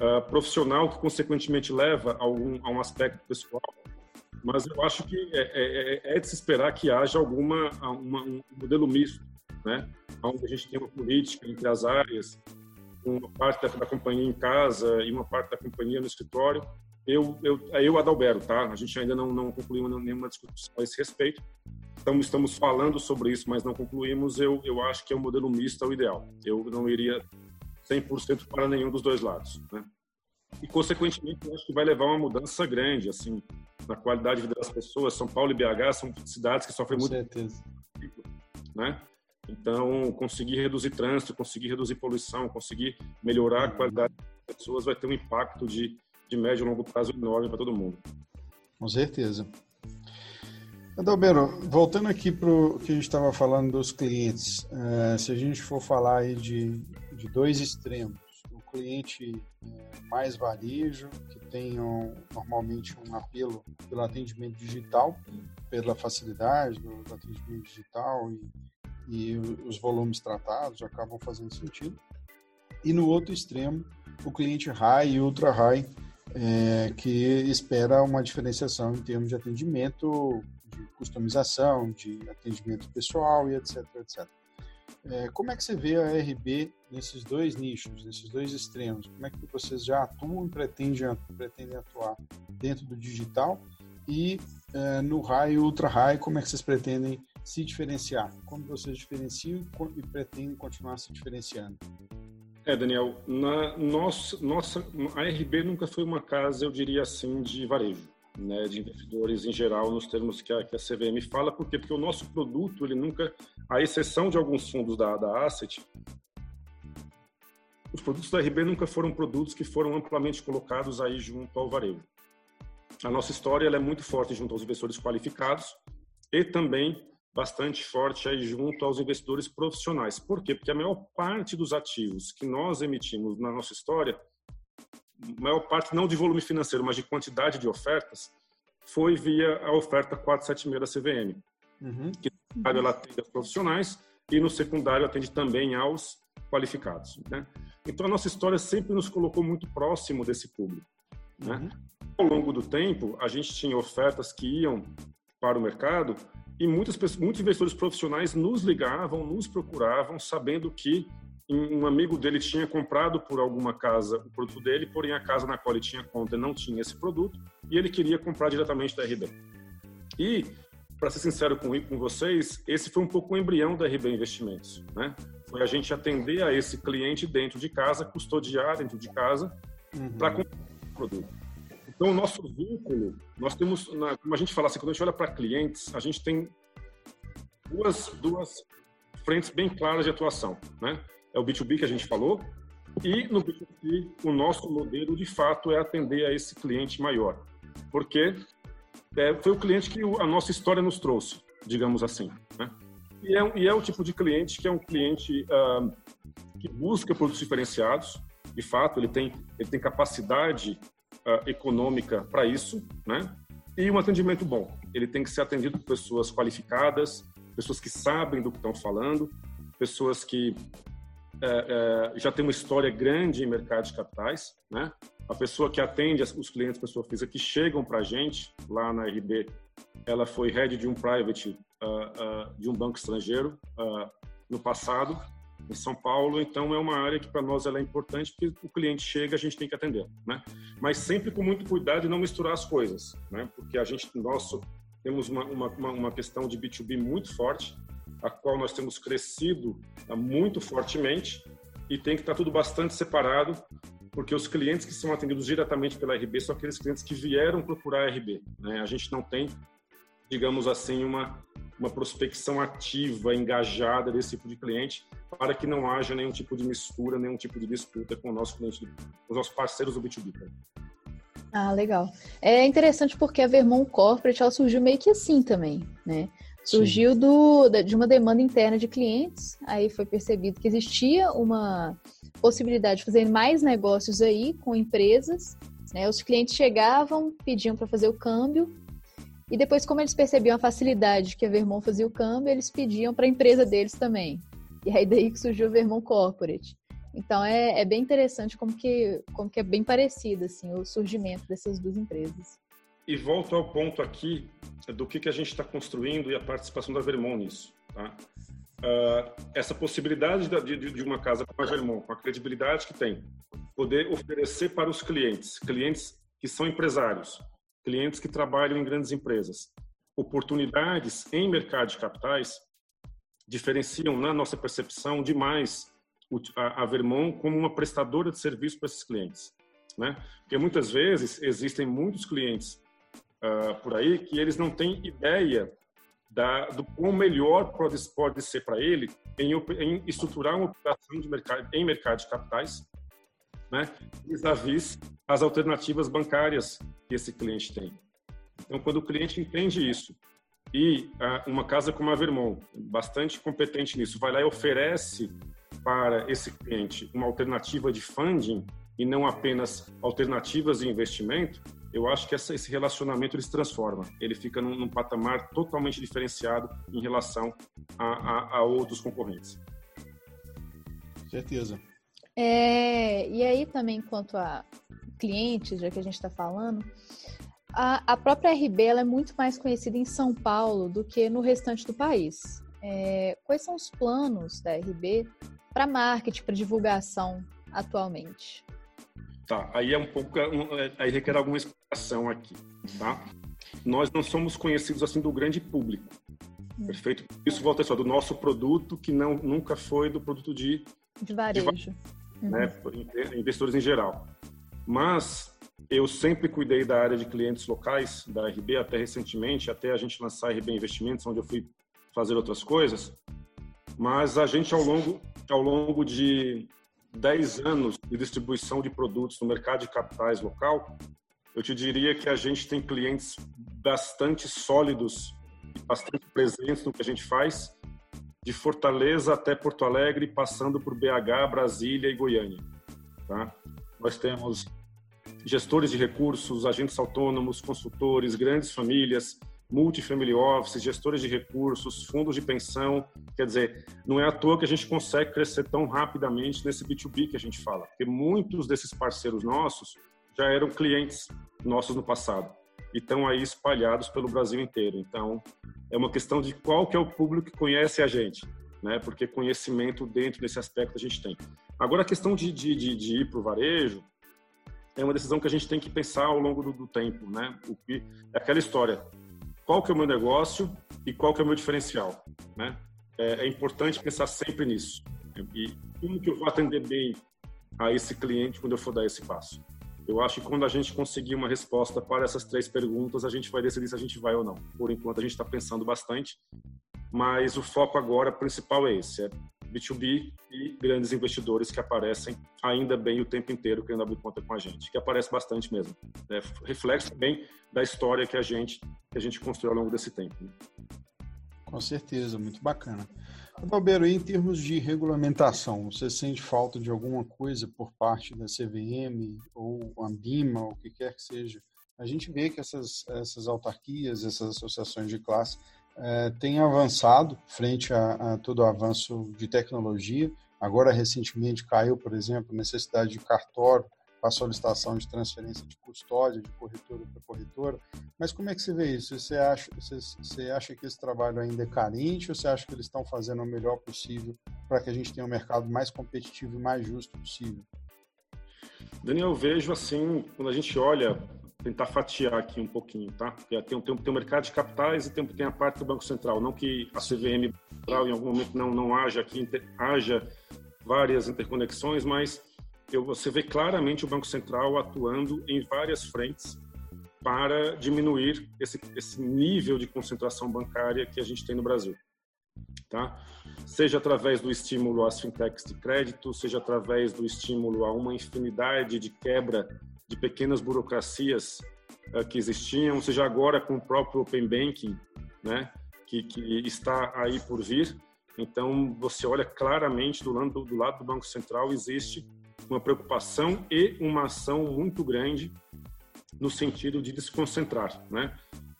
uh, profissional que consequentemente leva a, algum, a um aspecto pessoal. Mas eu acho que é, é, é de se esperar que haja alguma uma, um modelo misto né? Onde a gente tem uma política entre as áreas, uma parte da, da companhia em casa e uma parte da companhia no escritório. Eu, eu, eu Adalberto, tá? A gente ainda não, não concluiu nenhuma discussão a esse respeito. Então, estamos falando sobre isso, mas não concluímos. Eu, eu acho que é o um modelo misto é o ideal. Eu não iria 100% para nenhum dos dois lados, né? E, consequentemente, eu acho que vai levar uma mudança grande, assim, na qualidade de vida das pessoas. São Paulo e BH são cidades que sofrem Com muito. certeza. Né? Então, conseguir reduzir trânsito, conseguir reduzir poluição, conseguir melhorar a qualidade das pessoas vai ter um impacto de, de médio e longo prazo enorme para todo mundo. Com certeza. Adalberto, voltando aqui para o que a gente estava falando dos clientes, é, se a gente for falar aí de, de dois extremos, o cliente é, mais varejo, que tem um, normalmente um apelo pelo atendimento digital, pela facilidade do, do atendimento digital e e os volumes tratados acabam fazendo sentido. E no outro extremo, o cliente high e ultra high, é, que espera uma diferenciação em termos de atendimento, de customização, de atendimento pessoal e etc, etc. É, como é que você vê a RB nesses dois nichos, nesses dois extremos? Como é que vocês já atuam e pretendem, pretendem atuar dentro do digital? E é, no high e ultra high, como é que vocês pretendem se diferenciar? Como vocês diferenciam e pretendem continuar se diferenciando? É, Daniel, na nossa, nossa, a RB nunca foi uma casa, eu diria assim, de varejo, né, de investidores em geral nos termos que a, que a CVM fala, por quê? Porque o nosso produto, ele nunca, à exceção de alguns fundos da, da Asset, os produtos da RB nunca foram produtos que foram amplamente colocados aí junto ao varejo. A nossa história é muito forte junto aos investidores qualificados e também bastante forte aí junto aos investidores profissionais. Por quê? Porque a maior parte dos ativos que nós emitimos na nossa história maior parte não de volume financeiro, mas de quantidade de ofertas, foi via a oferta 476 da CVM, uhum. que no primário ela atende aos profissionais e no secundário atende também aos qualificados. Né? Então a nossa história sempre nos colocou muito próximo desse público. Né? Uhum. Ao longo do tempo, a gente tinha ofertas que iam para o mercado e muitas muitos investidores profissionais nos ligavam, nos procuravam, sabendo que um amigo dele tinha comprado por alguma casa o produto dele, porém a casa na qual ele tinha conta não tinha esse produto e ele queria comprar diretamente da RB. E, para ser sincero com, com vocês, esse foi um pouco o embrião da RB Investimentos, né? Foi a gente atender a esse cliente dentro de casa, custodiar dentro de casa, uhum. para comprar o produto. Então, o nosso vínculo, nós temos, na, como a gente fala assim, quando a gente olha para clientes, a gente tem duas, duas frentes bem claras de atuação, né? é o B2B que a gente falou, e no B2C, o nosso modelo de fato é atender a esse cliente maior, porque é, foi o cliente que a nossa história nos trouxe, digamos assim. Né? E, é, e, é, o tipo de cliente que é um cliente uh, que busca produtos diferenciados, de fato, ele tem, ele tem capacidade uh, econômica para isso, né? e um atendimento bom. Ele tem que ser atendido por pessoas qualificadas, pessoas que sabem do que estão falando, pessoas que é, é, já tem uma história grande em mercado de capitais, né? A pessoa que atende os clientes pessoa física que chegam para a gente lá na RB, ela foi head de um private uh, uh, de um banco estrangeiro uh, no passado em São Paulo, então é uma área que para nós ela é importante porque o cliente chega a gente tem que atender, né? Mas sempre com muito cuidado e não misturar as coisas, né? Porque a gente nosso temos uma, uma, uma questão de B2B muito forte a qual nós temos crescido ah, muito fortemente e tem que estar tudo bastante separado, porque os clientes que são atendidos diretamente pela RB são aqueles clientes que vieram procurar a RB. Né? A gente não tem, digamos assim, uma, uma prospecção ativa, engajada desse tipo de cliente, para que não haja nenhum tipo de mistura, nenhum tipo de disputa com o nosso cliente, com os nossos parceiros do B2B. Ah, legal. É interessante porque a Vermont Corporate ela surgiu meio que assim também, né? Surgiu do, de uma demanda interna de clientes, aí foi percebido que existia uma possibilidade de fazer mais negócios aí com empresas. Né? Os clientes chegavam, pediam para fazer o câmbio, e depois, como eles percebiam a facilidade que a Vermont fazia o câmbio, eles pediam para a empresa deles também. E aí daí que surgiu o Vermont Corporate. Então é, é bem interessante como que, como que é bem parecido assim, o surgimento dessas duas empresas. E volto ao ponto aqui do que, que a gente está construindo e a participação da Vermont nisso. Tá? Uh, essa possibilidade de, de, de, uma casa como a Vermont, com a credibilidade que tem, poder oferecer para os clientes, clientes que são empresários, clientes que trabalham em grandes empresas, oportunidades em mercado de capitais, diferenciam, na nossa percepção, demais a Vermont como uma prestadora de serviço para esses clientes. Né? Porque muitas vezes existem muitos clientes uh, por aí que eles não têm ideia da, do quão melhor pode, pode ser para ele em, em, estruturar uma operação de mercado, em mercado de capitais, né, vis-à-vis as alternativas bancárias que esse cliente tem. Então, quando o cliente entende isso e uh, uma casa como a Vermont, bastante competente nisso, vai lá e oferece para esse cliente uma alternativa de funding e não apenas alternativas de investimento, eu acho que esse relacionamento ele se transforma. Ele fica num, num patamar totalmente diferenciado em relação a, a, a outros concorrentes. Certeza. É, e aí também quanto a clientes, já que a gente está falando, a, a, própria RB é muito mais conhecida em São Paulo do que no restante do país. É, quais são os planos da RB para marketing, para divulgação atualmente? Tá, aí é um pouco, é, aí requer alguma explicação aqui, tá? Nós não somos conhecidos assim do grande público, hum. perfeito? Isso volta só do nosso produto que não nunca foi do produto de de varejo, de, né? Uhum. Investidores em geral. Mas eu sempre cuidei da área de clientes locais da RB, até recentemente, até a gente lançar a RB Investimentos, onde eu fui fazer outras coisas. Mas a gente, ao longo, ao longo de 10 anos de distribuição de produtos no mercado de capitais local, eu te diria que a gente tem clientes bastante sólidos bastante presentes no que a gente faz, de Fortaleza até Porto Alegre, passando por BH, Brasília e Goiânia. Tá? Nós temos gestores de recursos, agentes autônomos, consultores, grandes famílias, multifamily office, gestores de recursos, fundos de pensão. Quer dizer, não é à toa que a gente consegue crescer tão rapidamente nesse B2B que a gente fala, porque muitos desses parceiros nossos já eram clientes nossos no passado e estão aí espalhados pelo Brasil inteiro. Então, é uma questão de qual que é o público que conhece a gente, né? Porque conhecimento dentro desse aspecto a gente tem. Agora, a questão de, de, de, de ir para o varejo é uma decisão que a gente tem que pensar ao longo do, do tempo, né? O que é aquela história qual que é o meu negócio e qual que é o meu diferencial, né? É, é importante pensar sempre nisso. E como que eu vou atender bem a esse cliente quando eu for dar esse passo? Eu acho que quando a gente conseguir uma resposta para essas três perguntas, a gente vai decidir se a gente vai ou não. Por enquanto, a gente está pensando bastante, mas o foco agora principal é esse: é B2B e grandes investidores que aparecem ainda bem o tempo inteiro querendo abrir conta com a gente, que aparece bastante mesmo. É reflexo também da história que a gente que a gente construiu ao longo desse tempo. Né? Com certeza, muito bacana. Balbeiro, em termos de regulamentação, você sente falta de alguma coisa por parte da CVM ou Ambima, ou o que quer que seja? A gente vê que essas, essas autarquias, essas associações de classe é, têm avançado frente a, a todo o avanço de tecnologia. Agora, recentemente, caiu, por exemplo, a necessidade de cartório para solicitação de transferência de custódia de corretora para corretora. Mas como é que você vê isso? Você acha, você, você acha que esse trabalho ainda é carente ou você acha que eles estão fazendo o melhor possível para que a gente tenha um mercado mais competitivo e mais justo possível? Daniel, eu vejo assim, quando a gente olha, tentar fatiar aqui um pouquinho, tá? Porque tem, tem, tem o mercado de capitais e tem, tem a parte do Banco Central. Não que a CVM em algum momento não, não haja aqui, haja várias interconexões, mas eu, você vê claramente o Banco Central atuando em várias frentes para diminuir esse, esse nível de concentração bancária que a gente tem no Brasil. Tá? Seja através do estímulo às fintechs de crédito, seja através do estímulo a uma infinidade de quebra de pequenas burocracias uh, que existiam, seja agora com o próprio Open Banking, né, que, que está aí por vir. Então, você olha claramente do lado, do lado do Banco Central existe uma preocupação e uma ação muito grande no sentido de desconcentrar, né?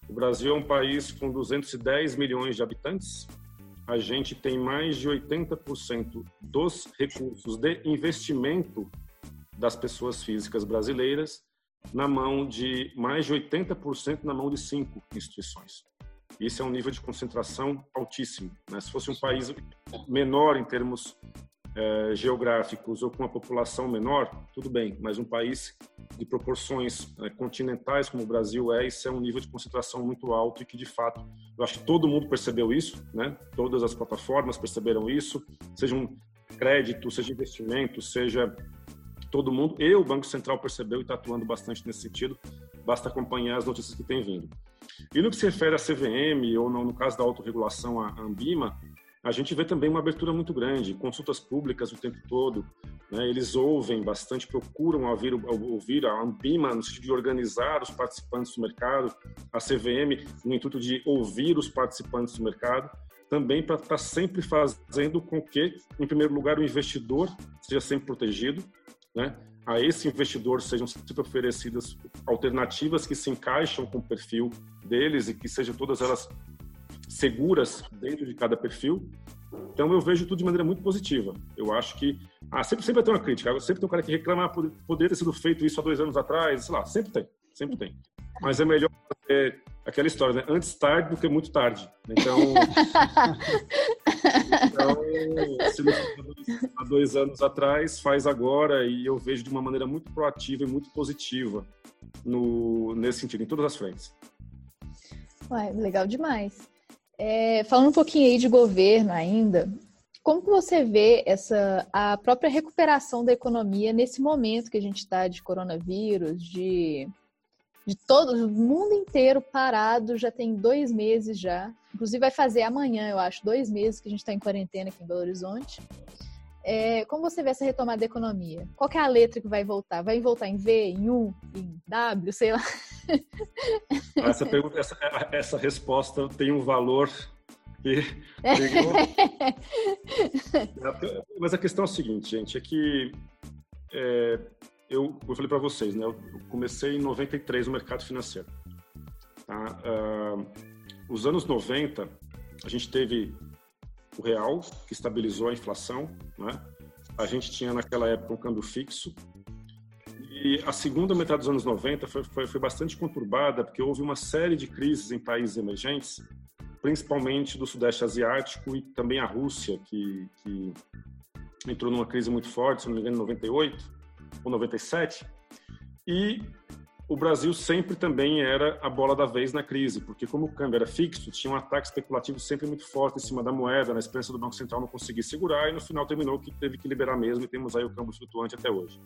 O Brasil é um país com 210 milhões de habitantes. A gente tem mais de 80% dos recursos de investimento das pessoas físicas brasileiras na mão de mais de 80% na mão de cinco instituições. Isso é um nível de concentração altíssimo. Né? Se fosse um país menor em termos é, geográficos ou com uma população menor, tudo bem, mas um país de proporções é, continentais como o Brasil é, isso é um nível de concentração muito alto e que, de fato, eu acho que todo mundo percebeu isso, né? todas as plataformas perceberam isso, seja um crédito, seja investimento, seja todo mundo, e o Banco Central percebeu e está atuando bastante nesse sentido, basta acompanhar as notícias que têm vindo. E no que se refere à CVM, ou no, no caso da autorregulação, a Ambima, a gente vê também uma abertura muito grande, consultas públicas o tempo todo, né? eles ouvem bastante, procuram ouvir, ouvir a Ambima no sentido de organizar os participantes do mercado, a CVM no intuito de ouvir os participantes do mercado, também para estar tá sempre fazendo com que, em primeiro lugar, o investidor seja sempre protegido, né? a esse investidor sejam sempre oferecidas alternativas que se encaixam com o perfil deles e que sejam todas elas seguras dentro de cada perfil. Então eu vejo tudo de maneira muito positiva. Eu acho que ah, sempre, sempre vai ter uma crítica. Sempre tem um cara que reclama, ah, poderia ter sido feito isso há dois anos atrás, sei lá, sempre tem, sempre tem. Mas é melhor é, aquela história, né? Antes tarde do que muito tarde. Então, então se não há dois anos atrás, faz agora e eu vejo de uma maneira muito proativa e muito positiva no, nesse sentido, em todas as frentes. Ué, legal demais. É, falando um pouquinho aí de governo ainda, como você vê essa a própria recuperação da economia nesse momento que a gente está de coronavírus, de, de todo o mundo inteiro parado, já tem dois meses já. Inclusive vai fazer amanhã, eu acho, dois meses que a gente está em quarentena aqui em Belo Horizonte. É, como você vê essa retomada da economia? Qual é a letra que vai voltar? Vai voltar em V, em U, em W, sei lá? Essa, pergunta, essa, essa resposta tem um valor e Mas a questão é a seguinte, gente, é que é, eu, eu falei para vocês, né? Eu comecei em 93 no mercado financeiro. Tá? Uh, os anos 90, a gente teve o real, que estabilizou a inflação, né? A gente tinha naquela época um câmbio fixo. E a segunda metade dos anos 90 foi, foi, foi bastante conturbada, porque houve uma série de crises em países emergentes principalmente do Sudeste Asiático e também a Rússia, que, que entrou numa crise muito forte, se não me engano, em 98 ou 97. E o Brasil sempre também era a bola da vez na crise, porque como o câmbio era fixo, tinha um ataque especulativo sempre muito forte em cima da moeda, na esperança do Banco Central não conseguir segurar, e no final terminou que teve que liberar mesmo, e temos aí o câmbio flutuante até hoje.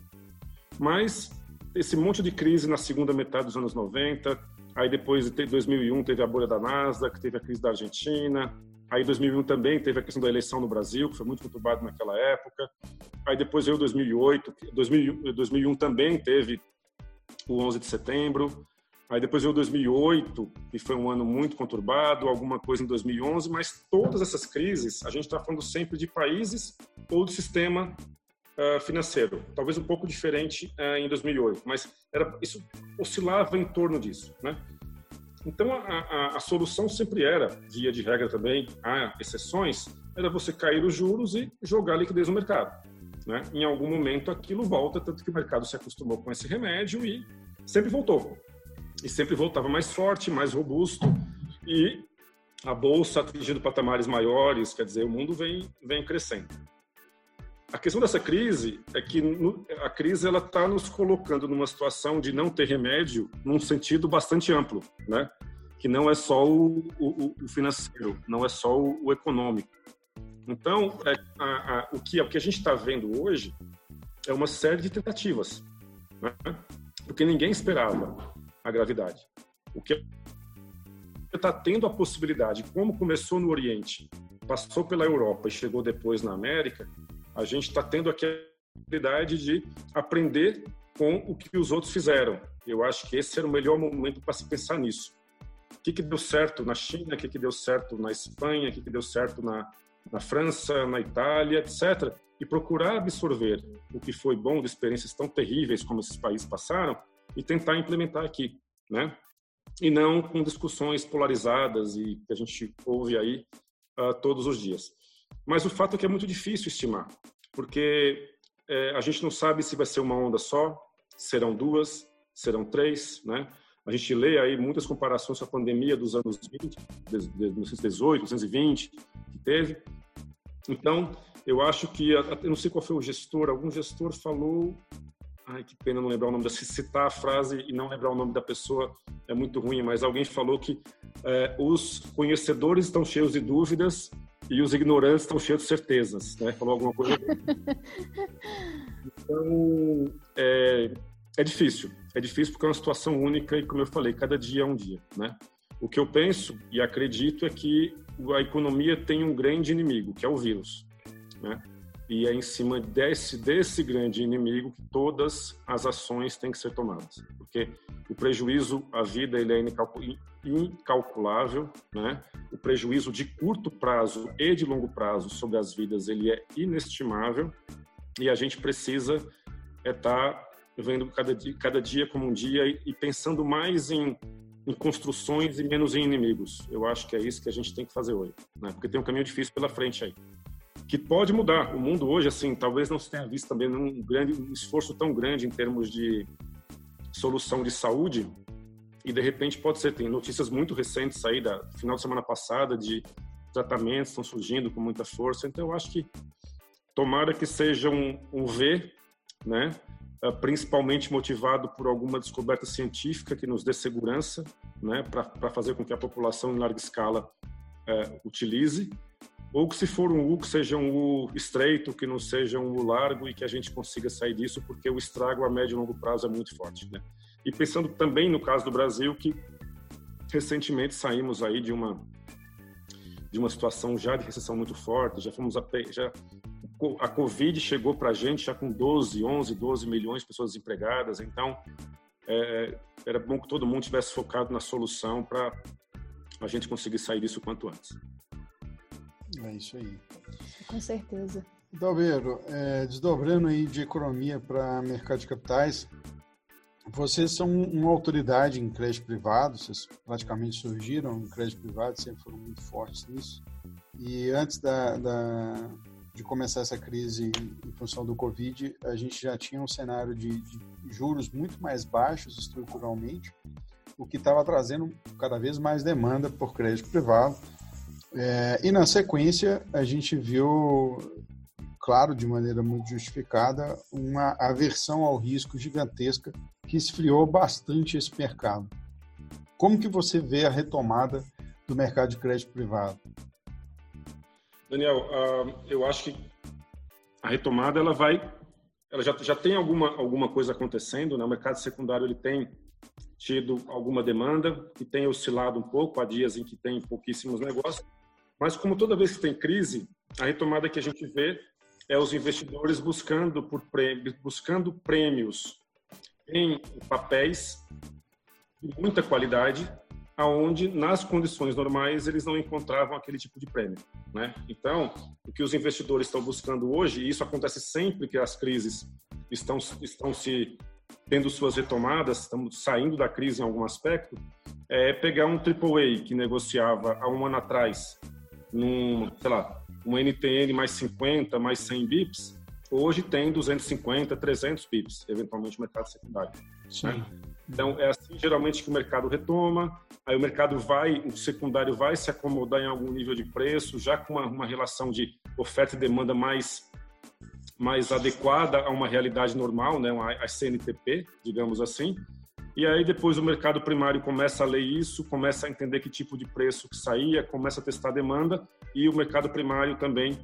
Mas esse monte de crise na segunda metade dos anos 90, Aí depois, em 2001, teve a bolha da Nasdaq, teve a crise da Argentina. Aí 2001 também teve a questão da eleição no Brasil, que foi muito conturbado naquela época. Aí depois veio 2008, 2001, 2001 também teve o 11 de setembro. Aí depois veio 2008, que foi um ano muito conturbado, alguma coisa em 2011, mas todas essas crises, a gente está falando sempre de países ou do sistema uh, financeiro, talvez um pouco diferente uh, em 2008, mas era, isso oscilava em torno disso, né? Então, a, a, a, solução sempre era, via de regra também, há exceções, era você cair os juros e jogar liquidez no mercado. Né? Em algum momento aquilo volta, tanto que o mercado se acostumou com esse remédio e sempre voltou. E sempre voltava mais forte, mais robusto e a bolsa atingindo patamares maiores, quer dizer, o mundo vem, vem crescendo. A questão dessa crise é que a crise ela está nos colocando numa situação de não ter remédio num sentido bastante amplo, né? Que não é só o, o, o financeiro, não é só o, o econômico. Então, é, a, a, o, que, o que a gente está vendo hoje é uma série de tentativas, né? porque ninguém esperava a gravidade. O que está tendo a possibilidade, como começou no Oriente, passou pela Europa e chegou depois na América, a gente está tendo aqui a oportunidade de aprender com o que os outros fizeram. Eu acho que esse era o melhor momento para se pensar nisso. O que, que deu certo na China, o que, que deu certo na Espanha, o que, que deu certo na, na França, na Itália, etc. E procurar absorver o que foi bom de experiências tão terríveis como esses países passaram e tentar implementar aqui, né? E não com discussões polarizadas e que a gente ouve aí uh, todos os dias. Mas o fato é que é muito difícil estimar, porque é, a gente não sabe se vai ser uma onda só, serão duas, serão três, né? A gente lê aí muitas comparações com a pandemia dos anos 20, 1918, 1920, que teve. Então, eu acho que, eu não sei qual foi o gestor, algum gestor falou, ai que pena não lembrar o nome, da, citar a frase e não lembrar o nome da pessoa é muito ruim, mas alguém falou que é, os conhecedores estão cheios de dúvidas e os ignorantes estão cheios de certezas, né? Falou alguma coisa. então, é, é difícil. É difícil porque é uma situação única e, como eu falei, cada dia é um dia, né? O que eu penso e acredito é que a economia tem um grande inimigo, que é o vírus, né? E é em cima desse, desse grande inimigo que todas as ações têm que ser tomadas. Porque o prejuízo à vida ele é incalculável, né? O prejuízo de curto prazo e de longo prazo sobre as vidas ele é inestimável e a gente precisa estar é tá vendo cada dia, cada dia como um dia e, pensando mais em, em, construções e menos em inimigos. Eu acho que é isso que a gente tem que fazer hoje, né? Porque tem um caminho difícil pela frente aí que pode mudar. O mundo hoje, assim, talvez não se tenha visto também um grande um esforço tão grande em termos de solução de saúde e de repente pode ser tem notícias muito recentes aí da final de semana passada de tratamentos estão surgindo com muita força. Então eu acho que tomara que seja um, um V, né? Uh, principalmente motivado por alguma descoberta científica que nos dê segurança, né, para fazer com que a população em larga escala uh, utilize ou que se for um U, que seja um U estreito, que não seja um U largo e que a gente consiga sair disso, porque o estrago a médio e longo prazo é muito forte. Né? E pensando também no caso do Brasil, que recentemente saímos aí de uma de uma situação já de recessão muito forte, já fomos a, já a Covid chegou para a gente já com 12, 11, 12 milhões de pessoas desempregadas, então é, era bom que todo mundo tivesse focado na solução para a gente conseguir sair disso quanto antes. É isso aí. Com certeza. Dalbeiro, é, desdobrando aí de economia para mercado de capitais, vocês são uma autoridade em crédito privado, vocês praticamente surgiram em crédito privado, sempre foram muito fortes nisso. E antes da, da, de começar essa crise em função do Covid, a gente já tinha um cenário de, de juros muito mais baixos estruturalmente, o que estava trazendo cada vez mais demanda por crédito privado é, e na sequência, a gente viu, claro, de maneira muito justificada, uma aversão ao risco gigantesca que esfriou bastante esse mercado. Como que você vê a retomada do mercado de crédito privado? Daniel, uh, eu acho que a retomada ela vai, ela já, já tem alguma alguma coisa acontecendo, né? O mercado secundário ele tem tido alguma demanda e tem oscilado um pouco, há dias em que tem pouquíssimos negócios, mas como toda vez que tem crise, a retomada que a gente vê é os investidores buscando por prêmios, buscando prêmios em papéis de muita qualidade, aonde nas condições normais eles não encontravam aquele tipo de prêmio, né? Então, o que os investidores estão buscando hoje, e isso acontece sempre que as crises estão estão se tendo suas retomadas, estamos saindo da crise em algum aspecto, é pegar um AAA que negociava há um ano atrás num, sei lá, um NTN mais 50, mais 100 bips, hoje tem 250, 300 bips, eventualmente o mercado secundário. Né? Então, é assim geralmente que o mercado retoma, aí o mercado vai, o secundário vai se acomodar em algum nível de preço, já com uma, uma relação de oferta e demanda mais mais adequada a uma realidade normal, né, a CNTP, digamos assim, e aí depois o mercado primário começa a ler isso, começa a entender que tipo de preço que saía, começa a testar a demanda e o mercado primário também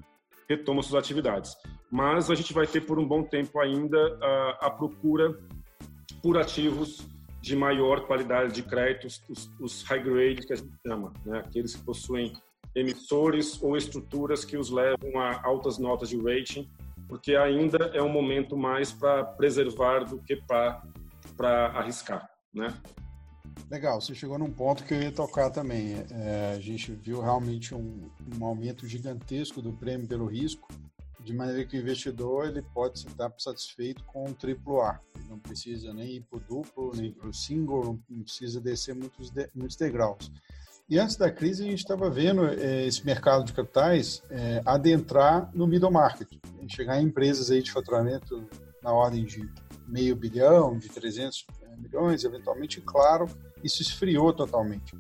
retoma suas atividades. Mas a gente vai ter por um bom tempo ainda a, a procura por ativos de maior qualidade de créditos, os, os high grade que a gente chama, né? aqueles que possuem emissores ou estruturas que os levam a altas notas de rating, porque ainda é um momento mais para preservar do que para arriscar, né? Legal, você chegou num ponto que eu ia tocar também. É, a gente viu realmente um, um, aumento gigantesco do prêmio pelo risco, de maneira que o investidor ele pode estar satisfeito com um triplo A. Ele não precisa nem ir para o duplo, nem para o single, não precisa descer muitos, de, muitos degraus. E antes da crise, a gente estava vendo é, esse mercado de capitais é, adentrar no middle market, chegar em empresas aí de faturamento na ordem de meio bilhão, de 300 eh, milhões, eventualmente, claro, isso esfriou totalmente.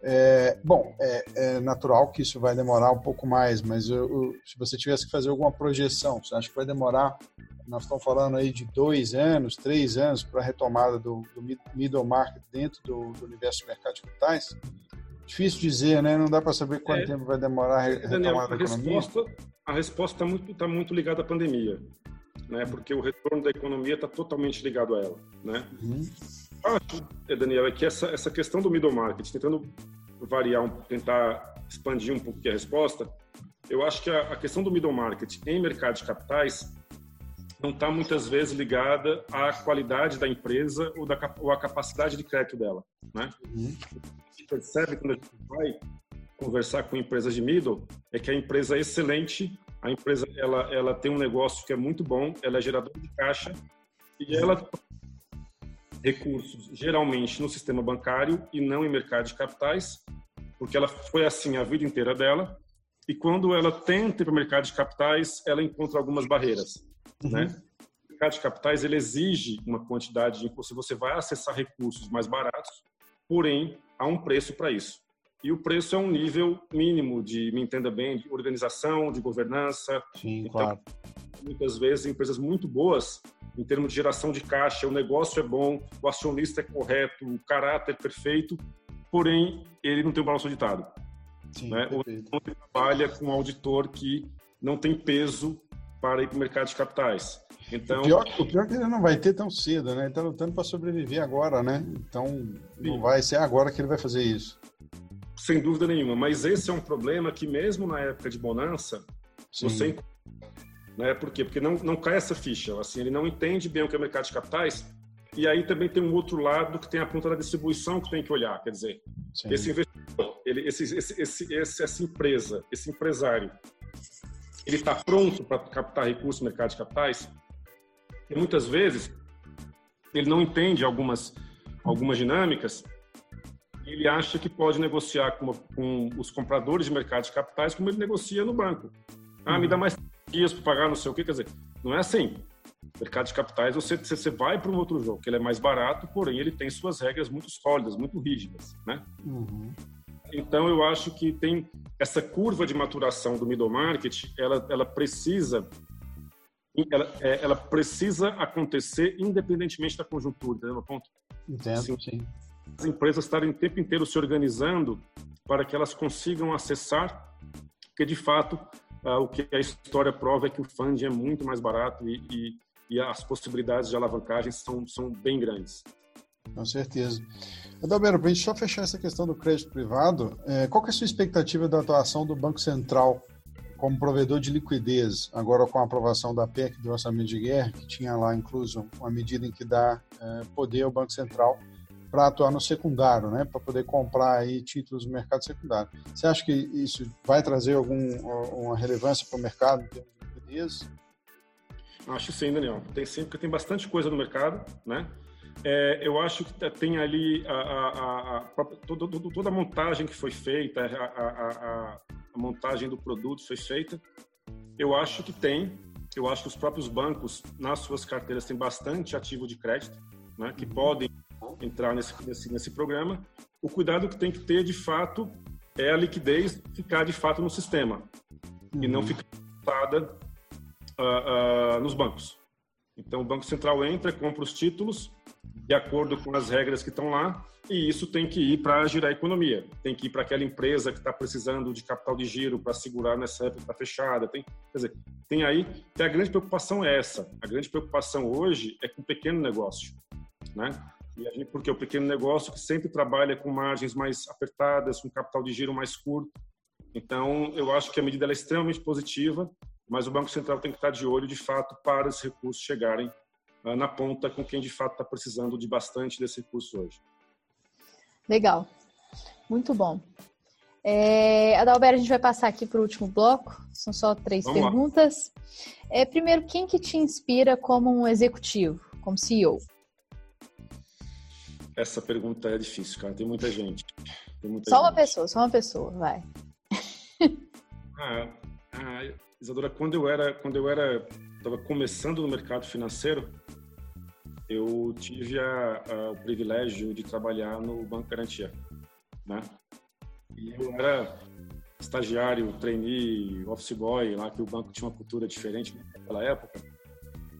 É, bom, é, é, natural que isso vai demorar um pouco mais, mas eu, eu, se você tivesse que fazer alguma projeção, você acha que vai demorar? Nós estamos falando aí de dois anos, três anos para a retomada do, do, middle market dentro do, do, universo de mercado de capitais? Difícil dizer, né? Não dá para saber quanto é. tempo vai demorar a retomada Daniel, a da economia. Resposta, a resposta está muito, tá muito ligada à pandemia né? Porque o retorno da economia está totalmente ligado a ela, né? Uhum. Acho, é, Daniel, é que essa, essa questão do middle market, tentando variar, tentar expandir um pouco a resposta, eu acho que a, a questão do middle market em mercado de capitais não está muitas vezes ligada à qualidade da empresa ou, da, ou à capacidade de crédito dela, né? Uhum. A gente percebe quando a gente vai conversar com empresas de middle é que a empresa é excelente a empresa ela, ela tem um negócio que é muito bom, ela é geradora de caixa e ela recursos geralmente no sistema bancário e não em mercado de capitais, porque ela foi assim a vida inteira dela. E quando ela tenta ir para o mercado de capitais, ela encontra algumas barreiras, uhum. né? O mercado de capitais ele exige uma quantidade de se você vai acessar recursos mais baratos, porém há um preço para isso e o preço é um nível mínimo de, me entenda bem, de organização, de governança. Sim, então, claro. Muitas vezes, empresas muito boas, em termos de geração de caixa, o negócio é bom, o acionista é correto, o caráter é perfeito, porém, ele não tem o balanço auditado. Sim, né? Ou não trabalha com um auditor que não tem peso para ir para o mercado de capitais. Então, o pior, o pior é que ele não vai ter tão cedo, né? Ele está lutando para sobreviver agora, né? Então, não Sim. vai ser agora que ele vai fazer isso. Sem dúvida nenhuma. Mas esse é um problema que, mesmo na época de bonança, Sim. você né? Por quê? Porque não, não cai essa ficha. Assim, ele não entende bem o que é o mercado de capitais. E aí também tem um outro lado que tem a ponta da distribuição que tem que olhar. Quer dizer, Sim. esse investidor, ele, esse, esse, esse, esse, essa empresa, esse empresário, ele está pronto para captar recursos no mercado de capitais? E muitas vezes ele não entende algumas, algumas dinâmicas ele acha que pode negociar com, com, os compradores de mercado de capitais como ele negocia no banco. Ah, me dá mais dias para pagar, não sei o quê. Quer dizer, não é assim. Mercado de capitais, você, você vai para um outro jogo, que ele é mais barato, porém ele tem suas regras muito sólidas, muito rígidas, né? Uhum. Então, eu acho que tem essa curva de maturação do middle market, ela, ela precisa ela, é, ela precisa acontecer independentemente da conjuntura, entendeu? Ponto. Entendo, assim, sim. As empresas estarem o tempo inteiro se organizando para que elas consigam acessar, porque de fato ah, o que a história prova é que o funding é muito mais barato e, e, e as possibilidades de alavancagem são, são bem grandes. Com certeza. Adalberto, para a gente só fechar essa questão do crédito privado, é, qual é a sua expectativa da atuação do Banco Central como provedor de liquidez, agora com a aprovação da PEC do orçamento de guerra, que tinha lá incluso uma medida em que dá é, poder ao Banco Central para atuar no secundário, né, para poder comprar aí títulos no mercado secundário. Você acha que isso vai trazer algum, uma relevância para o mercado em termos de liquidez? Acho sim, Daniel. Tem sim, porque tem bastante coisa no mercado, né? É, eu acho que tem ali a, a, a, toda, toda, a montagem que foi feita, a, montagem do produto foi feita. Eu acho que tem. Eu acho que os próprios bancos, nas suas carteiras, têm bastante ativo de crédito, né, que podem entrar nesse, nesse, nesse programa. O cuidado que tem que ter, de fato, é a liquidez ficar, de fato, no sistema uhum. e não uhum. ficar uh, uh, nos bancos. Então, o Banco Central entra, compra os títulos de acordo com as regras que estão lá e isso tem que ir para girar a economia. Tem que ir para aquela empresa que está precisando de capital de giro para segurar nessa época está fechada. Tem, quer dizer, tem aí. Tem a grande preocupação é essa. A grande preocupação hoje é com o pequeno negócio, né? Gente, porque o pequeno negócio que sempre trabalha com margens mais apertadas, com capital de giro mais curto. Então, eu acho que a medida é extremamente positiva, mas o Banco Central tem que estar de olho, de fato, para os recursos chegarem uh, na ponta com quem, de fato, está precisando de bastante desse recurso hoje. Legal. Muito bom. É, Adalberto, a gente vai passar aqui para o último bloco. São só três Vamos perguntas. É, primeiro, quem que te inspira como um executivo, como CEO? Essa pergunta é difícil, cara. Tem muita gente. Tem muita só gente. uma pessoa, só uma pessoa, vai. ah, ah, Isadora, quando eu era, quando eu era, estava começando no mercado financeiro, eu tive a, a, o privilégio de trabalhar no Banco Garantia, né? E eu era estagiário, trainee, office boy, lá que o banco tinha uma cultura diferente naquela época,